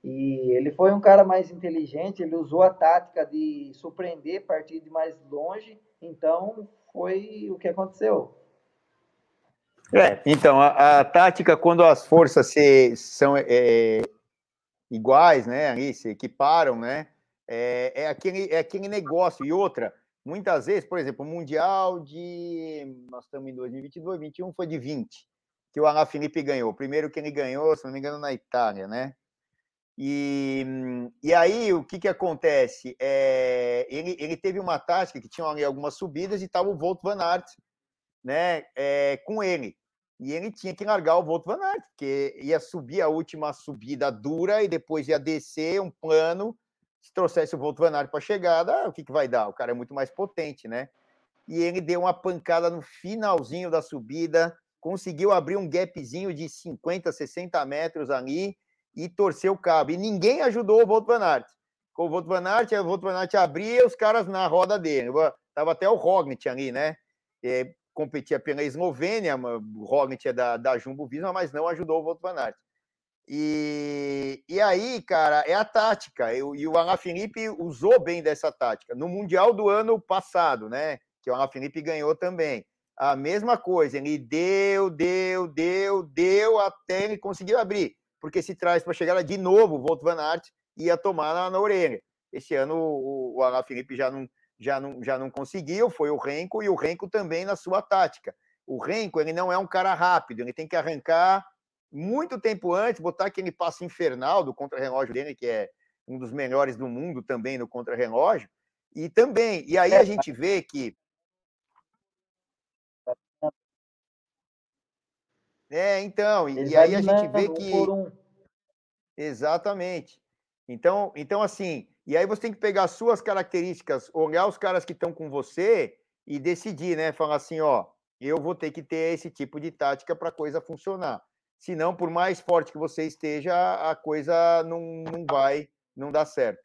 E ele foi um cara mais inteligente, ele usou a tática de surpreender, partir de mais longe, então foi o que aconteceu.
É, então, a, a tática, quando as forças se, são é, iguais, né, ali, se equiparam, né, é, é, aquele, é aquele negócio. E outra, muitas vezes, por exemplo, o Mundial de. Nós estamos em 2022, 2021 foi de 20, que o Alain Felipe ganhou. Primeiro que ele ganhou, se não me engano, na Itália, né? E, e aí, o que, que acontece? É, ele, ele teve uma tática que tinha ali algumas subidas e estava o Volt Van Aert né, é, com ele. E ele tinha que largar o Volt Van Aert, porque ia subir a última subida dura e depois ia descer um plano. Se trouxesse o Volt Van Aert para a chegada, o que, que vai dar? O cara é muito mais potente, né? E ele deu uma pancada no finalzinho da subida, conseguiu abrir um gapzinho de 50, 60 metros ali e torceu o cabo. E ninguém ajudou o Volt Van Aert. Com o Volt Van Aert, o Volt Van Aert abria os caras na roda dele. Tava até o Roglic ali, né? É, competia pela Eslovênia, o Roglic é da, da Jumbo Visma, mas não ajudou o Volt Van Aert. E, e aí, cara, é a tática. Eu, e o Alain Felipe usou bem dessa tática. No Mundial do ano passado, né? Que o Alain Felipe ganhou também. A mesma coisa, ele deu, deu, deu, deu, até ele conseguiu abrir. Porque se traz para chegar de novo, o Volt Van Aert ia tomar na, na orelha. Esse ano o, o Alain Felipe já não, já não, já não conseguiu, foi o Renko, e o Renko também na sua tática. O Renko, ele não é um cara rápido, ele tem que arrancar muito tempo antes, botar aquele passo infernal do contra-relógio dele, que é um dos melhores do mundo também no contra-relógio, e também, e aí a gente vê que... É, então, e, e aí a gente vê que...
Um.
Exatamente. Então, então, assim, e aí você tem que pegar as suas características, olhar os caras que estão com você e decidir, né? Falar assim, ó, eu vou ter que ter esse tipo de tática para a coisa funcionar. Senão, por mais forte que você esteja, a coisa não, não vai, não dá certo.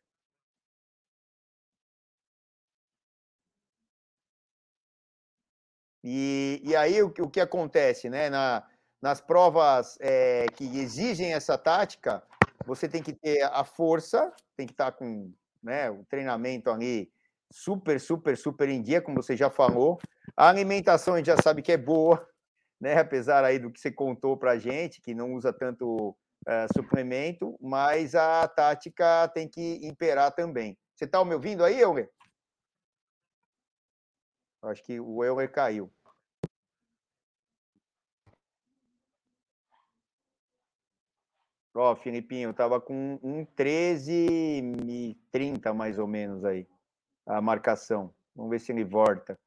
E, e aí o, o que acontece, né? Na, nas provas é, que exigem essa tática, você tem que ter a força, tem que estar com né, o treinamento ali super, super, super em dia, como você já falou. A alimentação a gente já sabe que é boa, né? Apesar aí do que você contou para a gente, que não usa tanto uh, suplemento, mas a tática tem que imperar também. Você está me ouvindo aí, Euler? Acho que o Euler caiu. Ó, Filipinho, tava com um 13 e 30 mais ou menos aí, a marcação. Vamos ver se ele volta.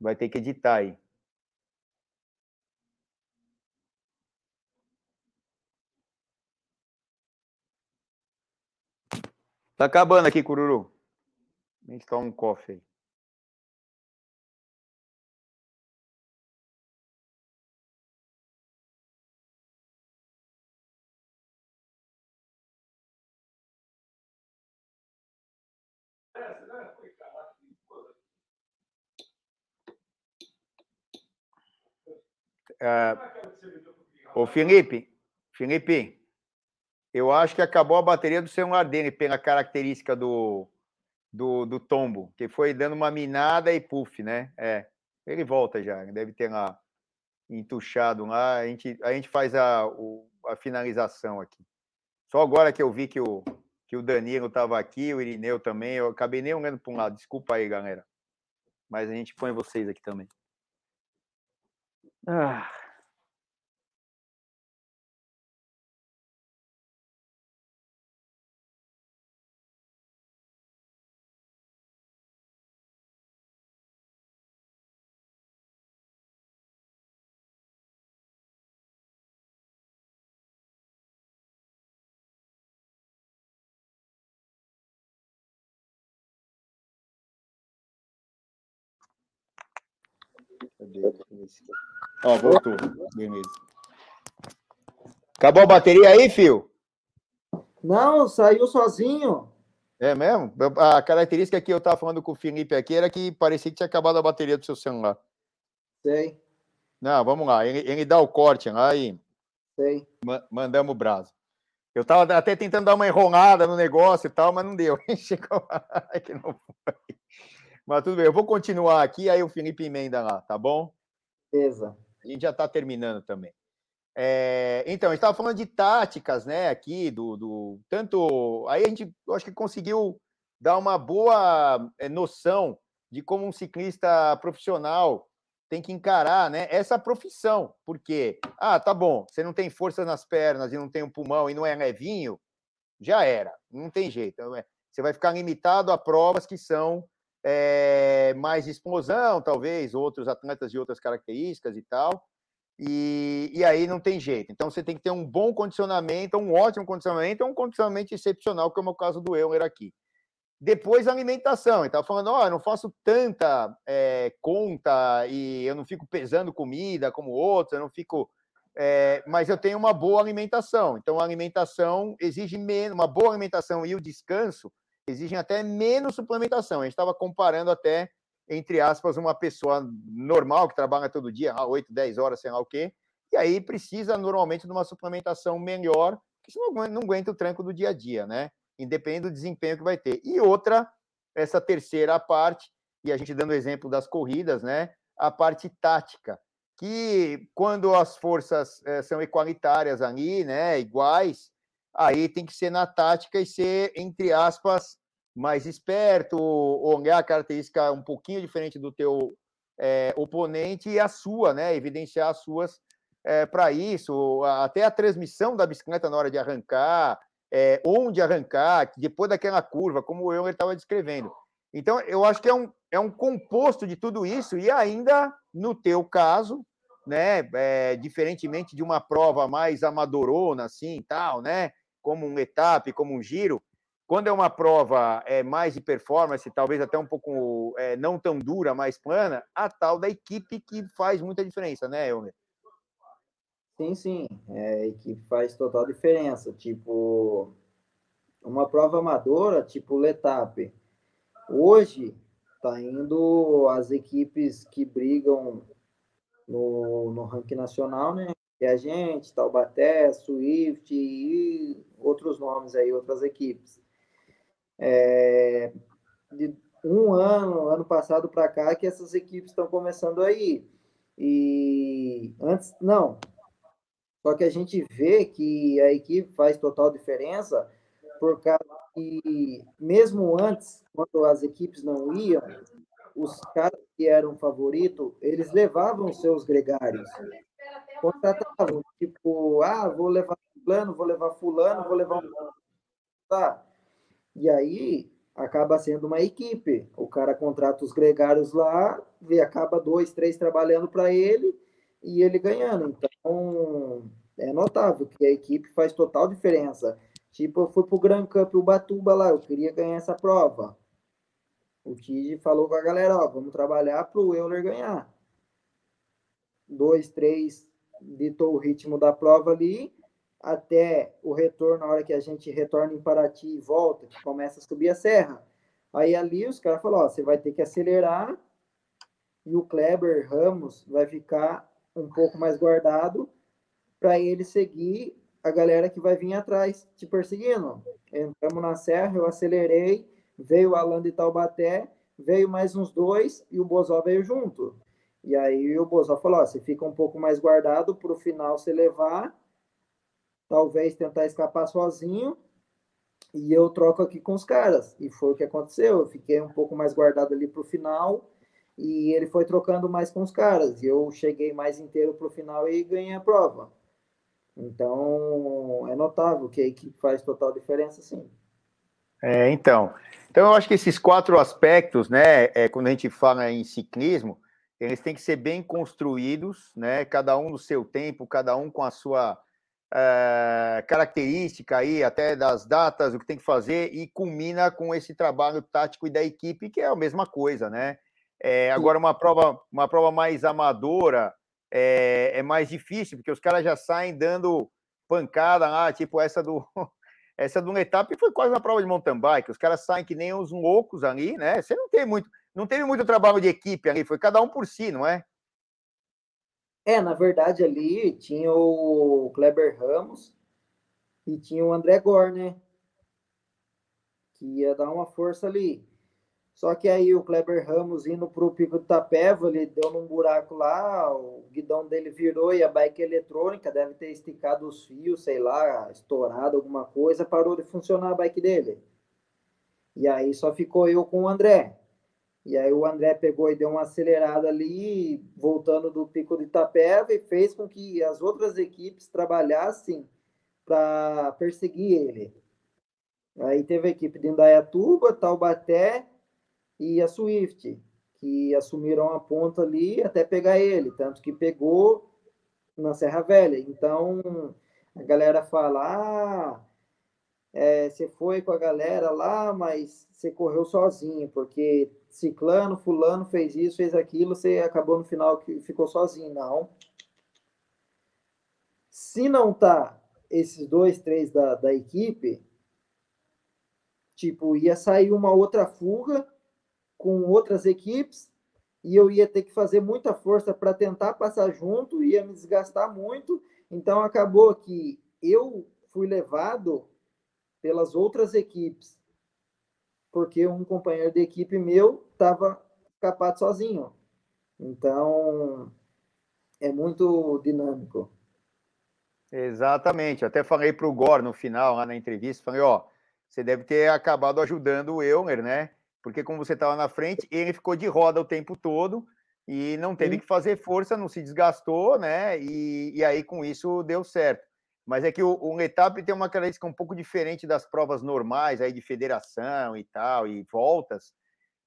Vai ter que editar aí. Tá acabando aqui, Cururu. A gente toma um coffee aí. Ô, Felipe, Felipe, eu acho que acabou a bateria do celular dele pela característica do, do, do tombo, que foi dando uma minada e puff, né? É, ele volta já, deve ter lá entuchado lá, a gente, a gente faz a, o, a finalização aqui. Só agora que eu vi que o, que o Danilo estava aqui, o Irineu também, eu acabei nem olhando para um lado, desculpa aí, galera. Mas a gente põe vocês aqui também. Ah. Ó, voltou. Beleza. Acabou a bateria aí, fio?
Não, saiu sozinho.
É mesmo? A característica que eu estava falando com o Felipe aqui era que parecia que tinha acabado a bateria do seu celular.
Sei.
Não, vamos lá. Ele, ele dá o corte lá e.
Sei.
Ma mandamos o braço. Eu estava até tentando dar uma enrolada no negócio e tal, mas não deu. Chegou que não foi. Mas tudo bem, eu vou continuar aqui, aí o Felipe emenda lá, tá bom?
Beleza.
A gente já está terminando também. É, então, a gente estava falando de táticas, né, aqui, do, do tanto. Aí a gente, acho que conseguiu dar uma boa é, noção de como um ciclista profissional tem que encarar, né, essa profissão, porque, ah, tá bom, você não tem força nas pernas e não tem um pulmão e não é levinho, já era, não tem jeito. É, você vai ficar limitado a provas que são é, mais explosão, talvez, outros atletas de outras características e tal. E, e aí não tem jeito. Então você tem que ter um bom condicionamento, um ótimo condicionamento, um condicionamento excepcional, como é o caso do Euler aqui. Depois a alimentação. Estava falando, ó, oh, eu não faço tanta é, conta e eu não fico pesando comida como outros, eu não fico. É, mas eu tenho uma boa alimentação. Então a alimentação exige menos, uma boa alimentação e o descanso exigem até menos suplementação. A gente estava comparando até, entre aspas, uma pessoa normal que trabalha todo dia, 8, 10 horas, sei lá o quê, e aí precisa normalmente de uma suplementação melhor, que senão não aguenta o tranco do dia a dia, né? Independente do desempenho que vai ter. E outra, essa terceira parte, e a gente dando o exemplo das corridas, né? A parte tática, que quando as forças é, são equalitárias ali, né? Iguais, aí tem que ser na tática e ser, entre aspas, mais esperto, olhar a característica um pouquinho diferente do teu é, oponente e a sua, né? Evidenciar as suas é, para isso, até a transmissão da bicicleta na hora de arrancar, é, onde arrancar, depois daquela curva, como o Euler estava descrevendo. Então, eu acho que é um, é um composto de tudo isso, e ainda no teu caso, né, é, diferentemente de uma prova mais amadorona, assim, tal, né, como um etape, como um giro, quando é uma prova é, mais de performance, talvez até um pouco é, não tão dura, mais plana, a tal da equipe que faz muita diferença, né, Elmer?
Sim, sim. É, a equipe faz total diferença. Tipo, uma prova amadora, tipo Letap. Hoje, tá indo as equipes que brigam no, no ranking nacional, né? É a gente, Taubaté, Swift e outros nomes aí, outras equipes. É, de um ano, ano passado para cá, que essas equipes estão começando aí. E antes, não. Só que a gente vê que a equipe faz total diferença, por causa que, mesmo antes, quando as equipes não iam, os caras que eram favorito, eles levavam seus gregários. Contratavam, tipo, ah, vou levar fulano, vou levar fulano, vou levar. Tá, e aí acaba sendo uma equipe. O cara contrata os gregários lá, vê, acaba dois, três trabalhando para ele e ele ganhando. Então é notável que a equipe faz total diferença. Tipo, eu fui pro Grand Cup Ubatuba lá, eu queria ganhar essa prova. O Tide falou com a galera, ó, vamos trabalhar pro Euler ganhar. Dois, três, ditou o ritmo da prova ali, até o retorno, na hora que a gente retorna em Paraty e volta, que começa a subir a serra. Aí ali os caras falaram, você vai ter que acelerar e o Kleber Ramos vai ficar um pouco mais guardado para ele seguir a galera que vai vir atrás te perseguindo. Entramos na serra, eu acelerei, veio o Alan de Taubaté, veio mais uns dois e o Bozó veio junto. E aí o Bozó falou: você fica um pouco mais guardado para o final você levar, talvez tentar escapar sozinho, e eu troco aqui com os caras. E foi o que aconteceu. Eu fiquei um pouco mais guardado ali para o final e ele foi trocando mais com os caras. E eu cheguei mais inteiro para o final e ganhei a prova. Então, é notável que a equipe faz total diferença, sim.
É, então. Então, eu acho que esses quatro aspectos, né, é, quando a gente fala em ciclismo, eles têm que ser bem construídos, né, cada um no seu tempo, cada um com a sua é, característica aí, até das datas, o que tem que fazer, e culmina com esse trabalho tático e da equipe, que é a mesma coisa, né? É, agora, uma prova, uma prova mais amadora é, é, mais difícil, porque os caras já saem dando pancada lá, tipo essa do. Essa de uma etapa foi quase uma prova de mountain bike. Os caras saem que nem uns loucos ali, né? Você não tem muito, não teve muito trabalho de equipe ali, foi cada um por si, não é?
É, na verdade ali tinha o Kleber Ramos e tinha o André Gor, né? Que ia dar uma força ali. Só que aí o Kleber Ramos indo para o Pico do Tapeva, ele deu num buraco lá, o guidão dele virou e a bike eletrônica deve ter esticado os fios, sei lá, estourado alguma coisa, parou de funcionar a bike dele. E aí só ficou eu com o André. E aí o André pegou e deu uma acelerada ali, voltando do pico de Itapeva, e fez com que as outras equipes trabalhassem para perseguir ele. Aí teve a equipe de Indaiatuba, Taubaté e a Swift, que assumiram a ponta ali até pegar ele, tanto que pegou na Serra Velha. Então a galera fala: ah, é, você foi com a galera lá, mas você correu sozinho, porque ciclano, fulano fez isso, fez aquilo, você acabou no final que ficou sozinho. Não. Se não tá esses dois, três da, da equipe, tipo, ia sair uma outra fuga com outras equipes e eu ia ter que fazer muita força para tentar passar junto, ia me desgastar muito. Então acabou que eu fui levado pelas outras equipes porque um companheiro de equipe meu estava escapado sozinho. Então, é muito dinâmico.
Exatamente. Até falei para o Gor no final, lá na entrevista, falei, ó, você deve ter acabado ajudando o Euler, né? Porque como você estava na frente, ele ficou de roda o tempo todo e não teve Sim. que fazer força, não se desgastou, né? E, e aí com isso deu certo. Mas é que o, o Letap tem uma característica um pouco diferente das provas normais aí de federação e tal, e voltas,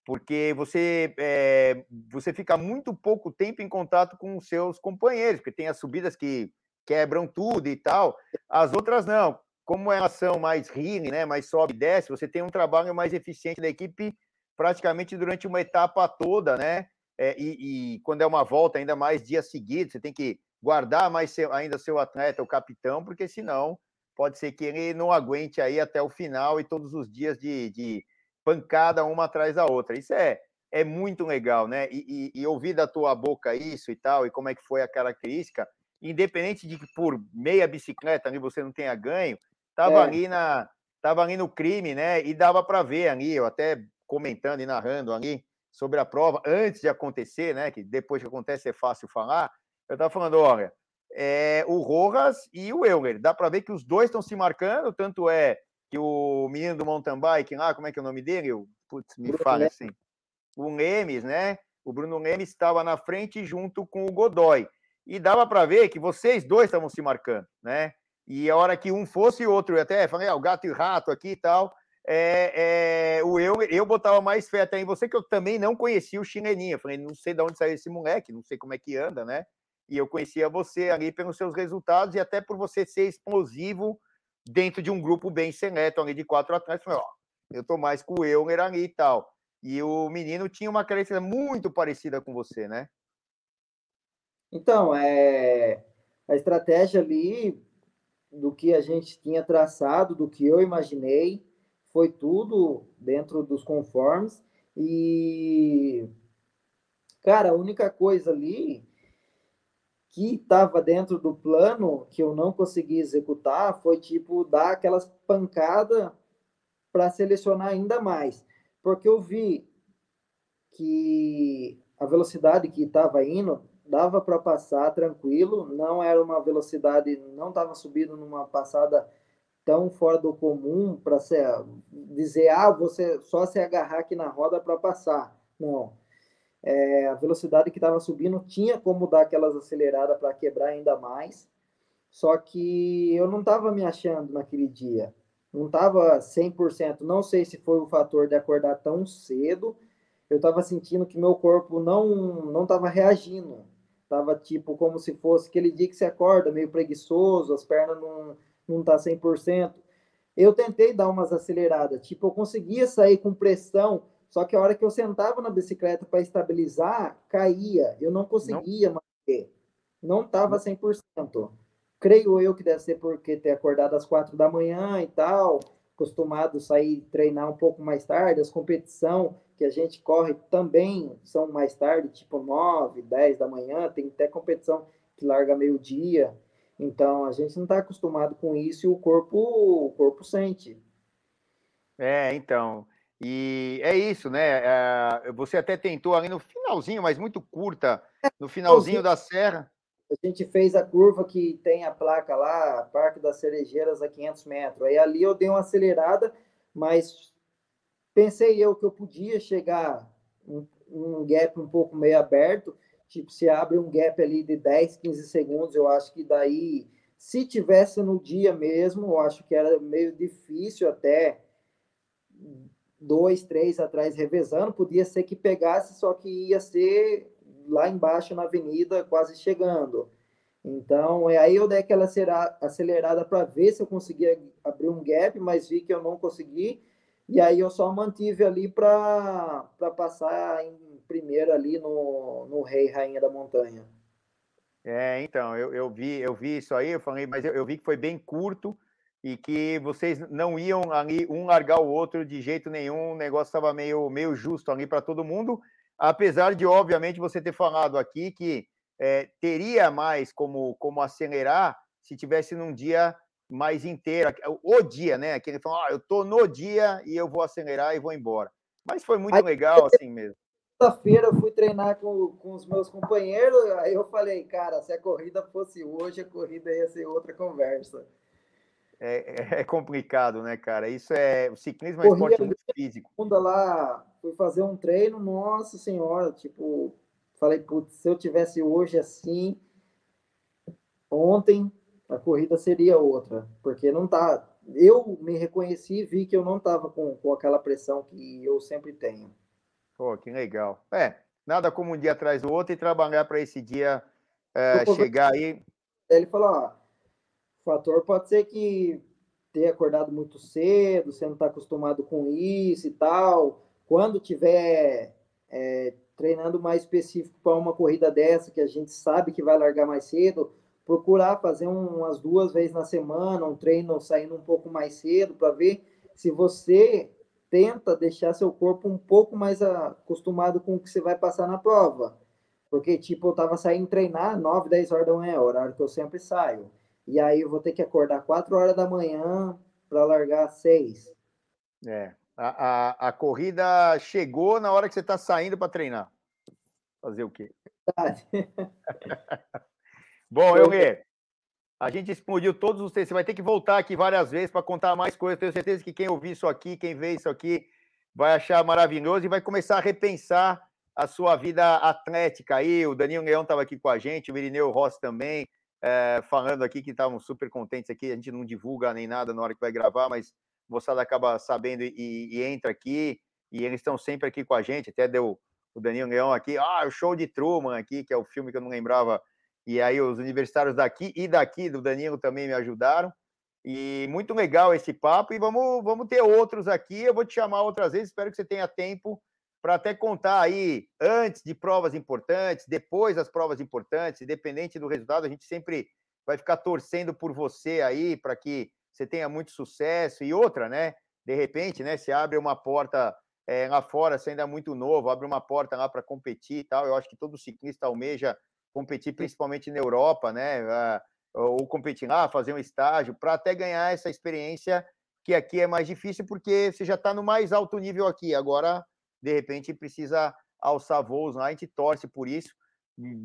porque você, é, você fica muito pouco tempo em contato com os seus companheiros, porque tem as subidas que quebram tudo e tal, as outras não. Como elas são mais rini, né, mais sobe e desce, você tem um trabalho mais eficiente da equipe praticamente durante uma etapa toda, né? É, e, e, quando é uma volta, ainda mais dias seguidos, você tem que guardar mais seu, ainda seu atleta, o capitão, porque senão pode ser que ele não aguente aí até o final e todos os dias de, de pancada uma atrás da outra. Isso é, é muito legal, né? E, e, e, ouvir da tua boca isso e tal, e como é que foi a característica, independente de que por meia bicicleta ali você não tenha ganho, tava é. ali na tava ali no crime, né? E dava para ver ali, eu até comentando e narrando ali sobre a prova antes de acontecer, né? Que depois que acontece é fácil falar eu estava falando, olha, é, o Rojas e o Euler. Dá para ver que os dois estão se marcando, tanto é que o menino do mountain bike lá, como é que é o nome dele? Putz, me Bruno fala assim. O Lemes, né? O Bruno Lemes estava na frente junto com o Godoy. E dava para ver que vocês dois estavam se marcando, né? E a hora que um fosse o outro, eu até falei, ah, o gato e o rato aqui e tal, é, é, o eu, eu botava mais fé até em você, que eu também não conhecia o chinelinho. Eu falei, não sei de onde saiu esse moleque, não sei como é que anda, né? E eu conhecia você ali pelos seus resultados e até por você ser explosivo dentro de um grupo bem seleto ali de quatro atletas. Falei, ó, eu tô mais com o Euler ali e tal. E o menino tinha uma característica muito parecida com você, né?
Então, é a estratégia ali do que a gente tinha traçado, do que eu imaginei, foi tudo dentro dos conformes. E, cara, a única coisa ali que estava dentro do plano que eu não consegui executar foi tipo dar aquelas pancadas para selecionar ainda mais, porque eu vi que a velocidade que estava indo dava para passar tranquilo, não era uma velocidade, não estava subindo numa passada tão fora do comum para dizer, ah, você só se agarrar aqui na roda para passar. Não. É, a velocidade que estava subindo tinha como dar aquelas aceleradas para quebrar ainda mais, só que eu não estava me achando naquele dia. Não estava 100%. Não sei se foi o fator de acordar tão cedo. Eu estava sentindo que meu corpo não não estava reagindo. Tava tipo como se fosse aquele dia que você acorda meio preguiçoso, as pernas não não tá 100%. Eu tentei dar umas aceleradas, tipo, eu conseguia sair com pressão, só que a hora que eu sentava na bicicleta para estabilizar, caía. Eu não conseguia não. manter. Não estava 100%. Creio eu que deve ser porque ter acordado às quatro da manhã e tal, acostumado a sair treinar um pouco mais tarde, as competição que a gente corre também são mais tarde, tipo 9, 10 da manhã, tem até competição que larga meio-dia. Então a gente não está acostumado com isso e o corpo, o corpo sente.
É, então. E é isso, né? É, você até tentou ali no finalzinho, mas muito curta, no finalzinho da serra.
A gente fez a curva que tem a placa lá, Parque das Cerejeiras a 500 metros. Aí ali eu dei uma acelerada, mas pensei eu que eu podia chegar um, um gap um pouco meio aberto Tipo, se abre um gap ali de 10, 15 segundos, eu acho que daí, se tivesse no dia mesmo, eu acho que era meio difícil até dois, três atrás revezando, podia ser que pegasse, só que ia ser lá embaixo na avenida, quase chegando. Então, é aí eu dei aquela acelerada para ver se eu conseguia abrir um gap, mas vi que eu não consegui. E aí eu só mantive ali para passar em primeiro ali no, no Rei Rainha da Montanha.
É, então, eu, eu vi eu vi isso aí, eu falei, mas eu, eu vi que foi bem curto e que vocês não iam ali um largar o outro de jeito nenhum, o negócio estava meio, meio justo ali para todo mundo, apesar de, obviamente, você ter falado aqui que é, teria mais como, como acelerar se tivesse num dia mais inteiro, o dia, né? Aquele falou, ah, eu tô no dia e eu vou acelerar e vou embora. Mas foi muito legal assim mesmo
sexta-feira eu fui treinar com, com os meus companheiros, aí eu falei, cara, se a corrida fosse hoje, a corrida ia ser outra conversa.
É, é complicado, né, cara? Isso é. O ciclismo é um esporte muito físico.
lá, fui fazer um treino, nossa senhora, tipo, falei, putz, se eu tivesse hoje assim, ontem a corrida seria outra, porque não tá. Eu me reconheci e vi que eu não estava com, com aquela pressão que eu sempre tenho.
Pô, que legal. É, nada como um dia atrás do outro e trabalhar para esse dia é, chegar aí.
Ele falou: ó, o fator pode ser que ter acordado muito cedo, você não está acostumado com isso e tal. Quando tiver é, treinando mais específico para uma corrida dessa, que a gente sabe que vai largar mais cedo, procurar fazer um, umas duas vezes na semana, um treino saindo um pouco mais cedo, para ver se você tenta deixar seu corpo um pouco mais acostumado com o que você vai passar na prova. Porque, tipo, eu tava saindo treinar 9, 10 horas da manhã, horário que eu sempre saio. E aí eu vou ter que acordar 4 horas da manhã para largar 6.
É. A, a, a, corrida chegou na hora que você está saindo para treinar. Fazer o quê? Bom, eu a gente explodiu todos os textos. Você vai ter que voltar aqui várias vezes para contar mais coisas. Tenho certeza que quem ouvir isso aqui, quem vê isso aqui, vai achar maravilhoso e vai começar a repensar a sua vida atlética aí. O Danilo Leão estava aqui com a gente, o Irineu Rossi também, é, falando aqui que estavam super contentes aqui. A gente não divulga nem nada na hora que vai gravar, mas a moçada acaba sabendo e, e entra aqui. E eles estão sempre aqui com a gente. Até deu o Danilo Leão aqui. Ah, o show de Truman aqui, que é o filme que eu não lembrava e aí os universitários daqui e daqui do Danilo também me ajudaram. E muito legal esse papo e vamos, vamos ter outros aqui. Eu vou te chamar outras vezes, espero que você tenha tempo para até contar aí antes de provas importantes, depois das provas importantes, independente do resultado, a gente sempre vai ficar torcendo por você aí para que você tenha muito sucesso e outra, né? De repente, né? Se abre uma porta é, lá fora, você ainda é muito novo, abre uma porta lá para competir e tal. Eu acho que todo ciclista almeja competir principalmente na Europa, né? Ou competir lá, fazer um estágio, para até ganhar essa experiência que aqui é mais difícil, porque você já está no mais alto nível aqui. Agora, de repente, precisa alçar voos lá, a gente torce por isso.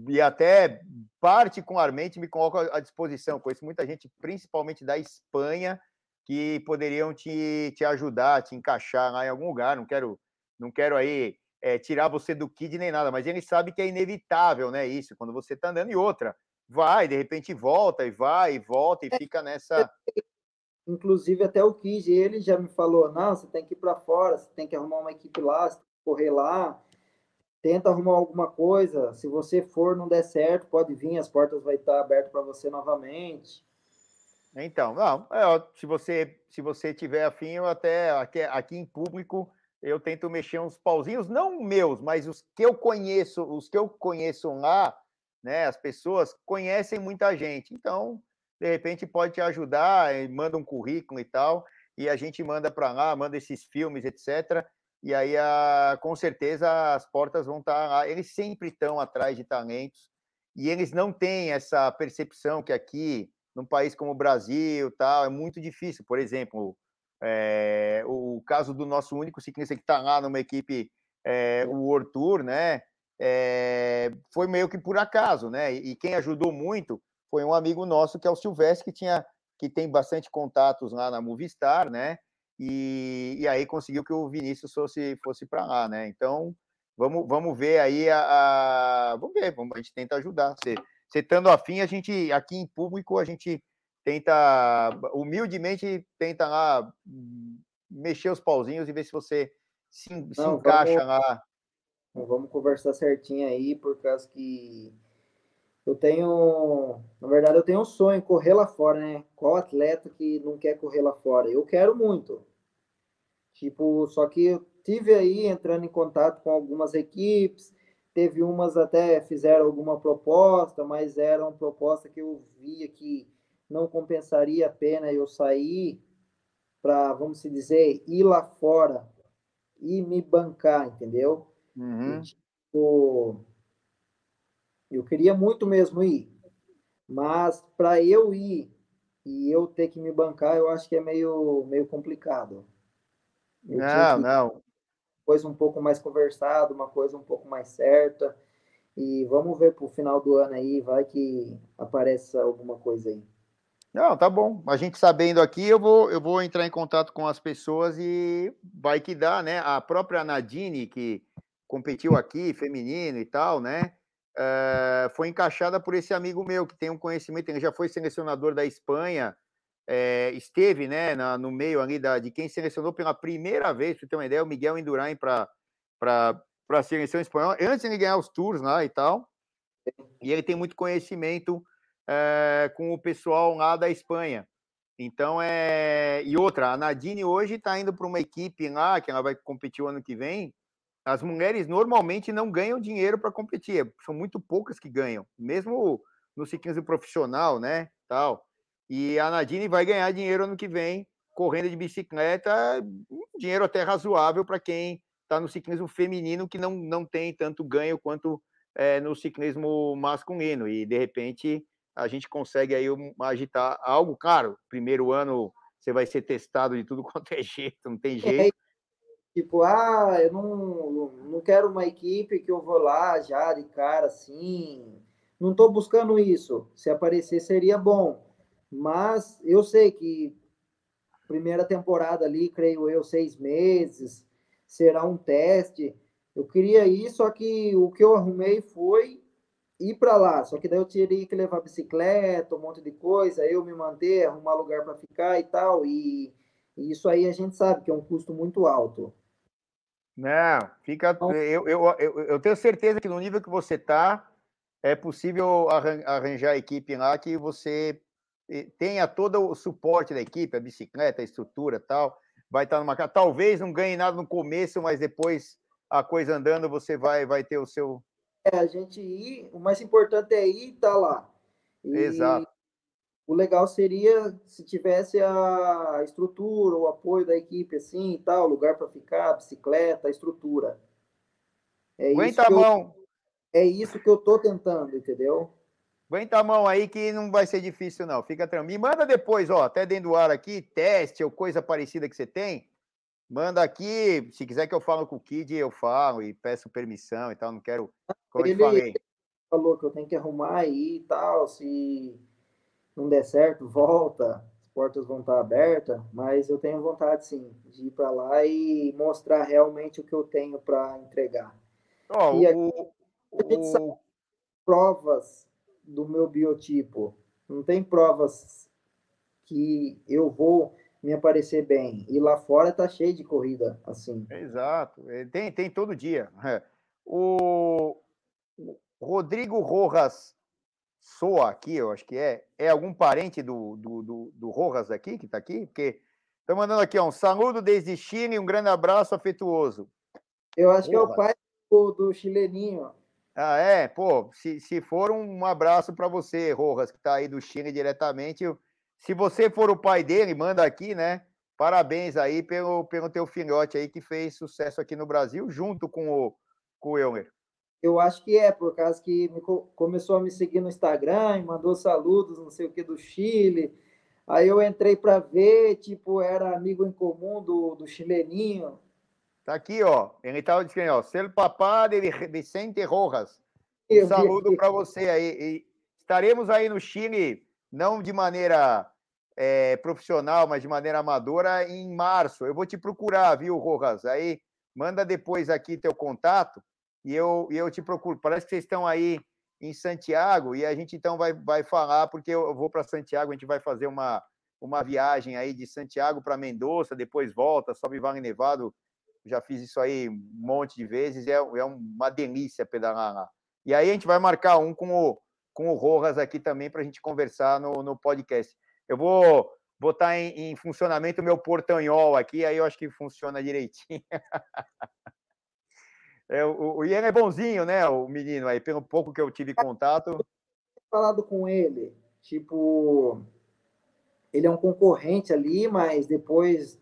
E até particularmente me coloco à disposição. Conheço muita gente, principalmente da Espanha, que poderiam te, te ajudar, te encaixar lá em algum lugar. Não quero, não quero aí é, tirar você do kid nem nada, mas ele sabe que é inevitável, né? Isso, quando você está andando e outra, vai, de repente volta e vai e volta e é, fica nessa.
Inclusive, até o Kid, ele já me falou: não, você tem que ir para fora, você tem que arrumar uma equipe lá, você correr lá, tenta arrumar alguma coisa. Se você for, não der certo, pode vir, as portas vai estar abertas para você novamente.
Então, não, é, se você se você tiver afim, eu até aqui, aqui em público eu tento mexer uns pauzinhos, não meus, mas os que eu conheço, os que eu conheço lá, né? As pessoas conhecem muita gente, então de repente pode te ajudar, manda um currículo e tal, e a gente manda para lá, manda esses filmes, etc. E aí, a, com certeza, as portas vão estar tá. Eles sempre estão atrás de talentos e eles não têm essa percepção que aqui, num país como o Brasil, tal, é muito difícil. Por exemplo, é, o caso do nosso único ciclista que está lá numa equipe, é, o World Tour, né? É, foi meio que por acaso, né? E quem ajudou muito foi um amigo nosso que é o Silvestre, que tinha que tem bastante contatos lá na Movistar, né? E, e aí conseguiu que o Vinícius fosse, fosse para lá, né? Então, vamos, vamos ver aí a, a, Vamos ver, vamos, a gente tenta ajudar. Você, você estando afim, a gente, aqui em público, a gente tenta, humildemente, tenta lá mexer os pauzinhos e ver se você se, Não, se encaixa
vamos,
lá.
Vamos conversar certinho aí, por causa que eu tenho, na verdade, eu tenho um sonho, correr lá fora, né? Qual atleta que não quer correr lá fora? Eu quero muito. Tipo, só que eu tive aí entrando em contato com algumas equipes, teve umas até fizeram alguma proposta, mas era uma proposta que eu via que não compensaria a pena eu sair para, vamos dizer, ir lá fora e me bancar, entendeu?
Uhum.
E, tipo, eu queria muito mesmo ir, mas para eu ir e eu ter que me bancar, eu acho que é meio, meio complicado.
Eu não, não.
Coisa um pouco mais conversada, uma coisa um pouco mais certa. E vamos ver para o final do ano aí, vai que apareça alguma coisa aí.
Não, tá bom. A gente sabendo aqui, eu vou, eu vou entrar em contato com as pessoas e vai que dá, né? A própria Nadine, que competiu aqui, feminino e tal, né? Uh, foi encaixada por esse amigo meu que tem um conhecimento, ele já foi selecionador da Espanha, é, esteve né, na, no meio ali da, de quem selecionou pela primeira vez, para ter uma ideia, o Miguel Indurain para a seleção espanhola, antes de ele ganhar os tours lá e tal. E ele tem muito conhecimento é, com o pessoal lá da Espanha. Então, é. E outra, a Nadine hoje está indo para uma equipe lá, que ela vai competir o ano que vem. As mulheres normalmente não ganham dinheiro para competir, são muito poucas que ganham, mesmo no ciclismo profissional, né? Tal. E a Nadine vai ganhar dinheiro ano que vem, correndo de bicicleta, dinheiro até razoável para quem está no ciclismo feminino, que não, não tem tanto ganho quanto é, no ciclismo masculino. E, de repente, a gente consegue aí agitar algo, claro, primeiro ano você vai ser testado de tudo quanto é jeito, não tem é, jeito.
É, tipo, ah, eu não, não quero uma equipe que eu vou lá já de cara assim. Não estou buscando isso. Se aparecer seria bom. Mas eu sei que primeira temporada ali, creio eu, seis meses, será um teste. Eu queria ir, só que o que eu arrumei foi ir para lá, só que daí eu teria que levar bicicleta, um monte de coisa, eu me manter, arrumar lugar para ficar e tal, e, e, isso aí a gente sabe que é um custo muito alto.
Não, fica. Então, eu, eu, eu, eu tenho certeza que no nível que você está, é possível arranjar a equipe lá que você tenha todo o suporte da equipe, a bicicleta, a estrutura tal, vai estar numa casa. Talvez não ganhe nada no começo, mas depois a coisa andando, você vai, vai ter o seu,
é a gente ir, o mais importante é ir e tá lá.
E Exato.
O legal seria se tivesse a estrutura, o apoio da equipe assim e tal, lugar para ficar, bicicleta, estrutura.
É Aguenta a mão.
é isso que eu tô tentando, entendeu?
Aguenta a mão aí que não vai ser difícil, não. Fica tranquilo. Me manda depois, ó, até dentro do ar aqui, teste ou coisa parecida que você tem. Manda aqui. Se quiser que eu falo com o Kid, eu falo e peço permissão e tal. Não quero. Como
ele,
eu te falei.
falou que eu tenho que arrumar aí e tal. Se não der certo, volta. As portas vão estar abertas. Mas eu tenho vontade, sim, de ir para lá e mostrar realmente o que eu tenho para entregar.
Ó,
E
o, o,
provas do meu biotipo. Não tem provas que eu vou me aparecer bem. E lá fora tá cheio de corrida assim.
Exato. É, Tem, tem todo dia. O Rodrigo Rojas Soa aqui, eu acho que é. É algum parente do, do, do, do Rojas aqui, que está aqui? Porque estão mandando aqui, ó, um saludo desde Chile e um grande abraço afetuoso.
Eu acho que é o pai do, do chileninho.
Ah, é? Pô, se, se for um abraço para você, Rojas, que está aí do Chile diretamente. Se você for o pai dele, manda aqui, né? Parabéns aí pelo, pelo teu filhote aí que fez sucesso aqui no Brasil, junto com o, com o Euler.
Eu acho que é, por causa que me co- começou a me seguir no Instagram, mandou saludos, não sei o que, do Chile. Aí eu entrei para ver, tipo, era amigo em comum do, do chileninho.
Tá aqui, ó. Ele estava dizendo, ó, ser papá de Vicente Rojas. Um saludo para você aí. E estaremos aí no Chile, não de maneira eh, profissional, mas de maneira amadora, em março. Eu vou te procurar, viu, Rojas? Aí manda depois aqui teu contato e eu, e eu te procuro. Parece que vocês estão aí em Santiago e a gente então vai, vai falar, porque eu vou para Santiago, a gente vai fazer uma, uma viagem aí de Santiago para Mendoza, depois volta, sobe Vale Nevado. Já fiz isso aí um monte de vezes, é, é uma delícia pedalar lá. E aí a gente vai marcar um com o, com o Rojas aqui também para a gente conversar no, no podcast. Eu vou botar em, em funcionamento o meu portanhol aqui, aí eu acho que funciona direitinho. É, o, o Ian é bonzinho, né, o menino aí, pelo pouco que eu tive contato.
falado com ele, tipo, ele é um concorrente ali, mas depois,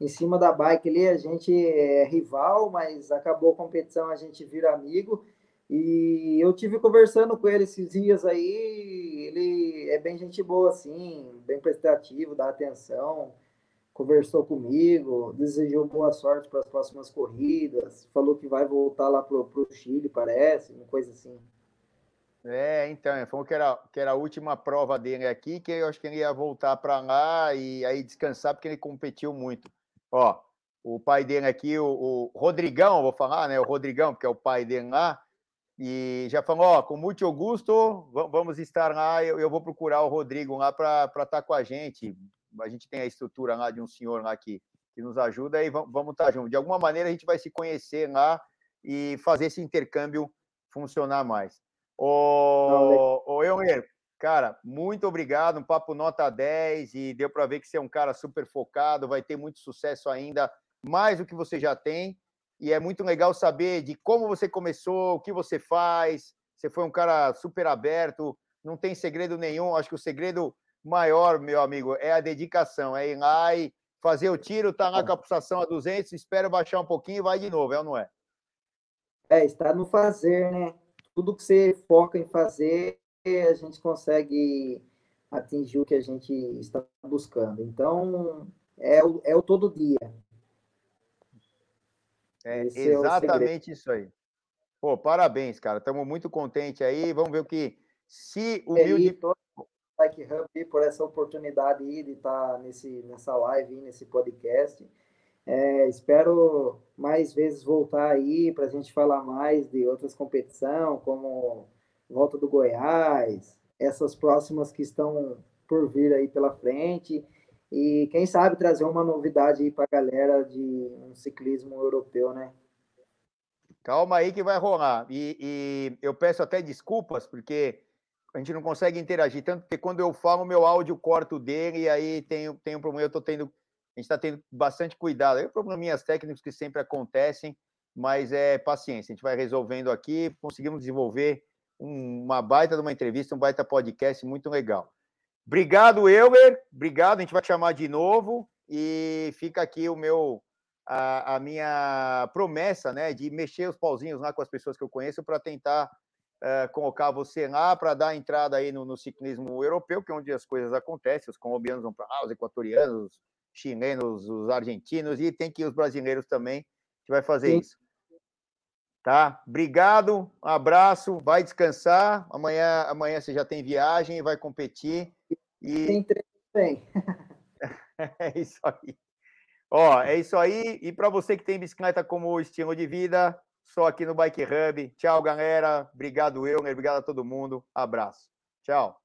em cima da bike ali, a gente é rival, mas acabou a competição, a gente vira amigo. E eu tive conversando com ele esses dias aí, ele é bem gente boa, assim, bem prestativo, dá atenção, conversou comigo, desejou boa sorte para as próximas corridas, falou que vai voltar lá pro, pro Chile, parece, uma coisa assim.
É, então, falou que era, que era a última prova dele aqui, que eu acho que ele ia voltar para lá e aí descansar, porque ele competiu muito. Ó, o pai dele aqui, o, o Rodrigão, vou falar, né? O Rodrigão, porque é o pai dele lá, e já falou, ó, com muito Augusto, va- vamos estar lá, eu, eu vou procurar o Rodrigo lá para estar com a gente. A gente tem a estrutura lá de um senhor lá que, que nos ajuda e vamos, vamos estar juntos. De alguma maneira a gente vai se conhecer lá e fazer esse intercâmbio funcionar mais. Ô, ô Euler, cara, muito obrigado, um papo nota 10 e deu para ver que você é um cara super focado, vai ter muito sucesso ainda, mais do que você já tem. E é muito legal saber de como você começou, o que você faz. Você foi um cara super aberto, não tem segredo nenhum. Acho que o segredo maior, meu amigo, é a dedicação, é ir lá e fazer o tiro, tá lá com a pulsação a 200, espera baixar um pouquinho e vai de novo, é ou não é?
É, está no fazer, né? Tudo que você foca em fazer, a gente consegue atingir o que a gente está buscando. Então, é o, é o todo dia.
É
Esse é
exatamente isso aí. Pô, parabéns, cara. Estamos muito contentes aí. Vamos ver o que. Se o Humilde.
todo Bike Hub por essa oportunidade aí de estar nesse, nessa live, nesse podcast. É, espero mais vezes voltar aí para a gente falar mais de outras competições, como Volta do Goiás, essas próximas que estão por vir aí pela frente. E quem sabe trazer uma novidade aí para a galera de um ciclismo europeu, né?
Calma aí que vai rolar. E, e eu peço até desculpas, porque a gente não consegue interagir tanto, porque quando eu falo, meu áudio corta o dele, e aí tem, tem um problema. Eu tô tendo. A gente está tendo bastante cuidado. Aí, probleminhas técnicos que sempre acontecem, mas é paciência. A gente vai resolvendo aqui, conseguimos desenvolver uma baita de uma entrevista, um baita podcast muito legal. Obrigado, Euler. Obrigado. A gente vai te chamar de novo. E fica aqui o meu a, a minha promessa, né, de mexer os pauzinhos lá com as pessoas que eu conheço para tentar uh, colocar você lá para dar entrada aí no, no, ciclismo europeu, que é onde as coisas acontecem. Os colombianos vão para lá, os equatorianos, os chilenos, os argentinos, e tem que ir os brasileiros também, que vai fazer Sim. isso. Tá? Obrigado, um abraço, vai descansar. Amanhã, amanhã você já tem viagem, vai competir. E...
Tem treino bem.
é isso aí. Ó, é isso aí. E para você que tem bicicleta como estilo de vida, só aqui no Bike Hub. Tchau, galera. Obrigado, Euler. Obrigado a todo mundo. Abraço. Tchau.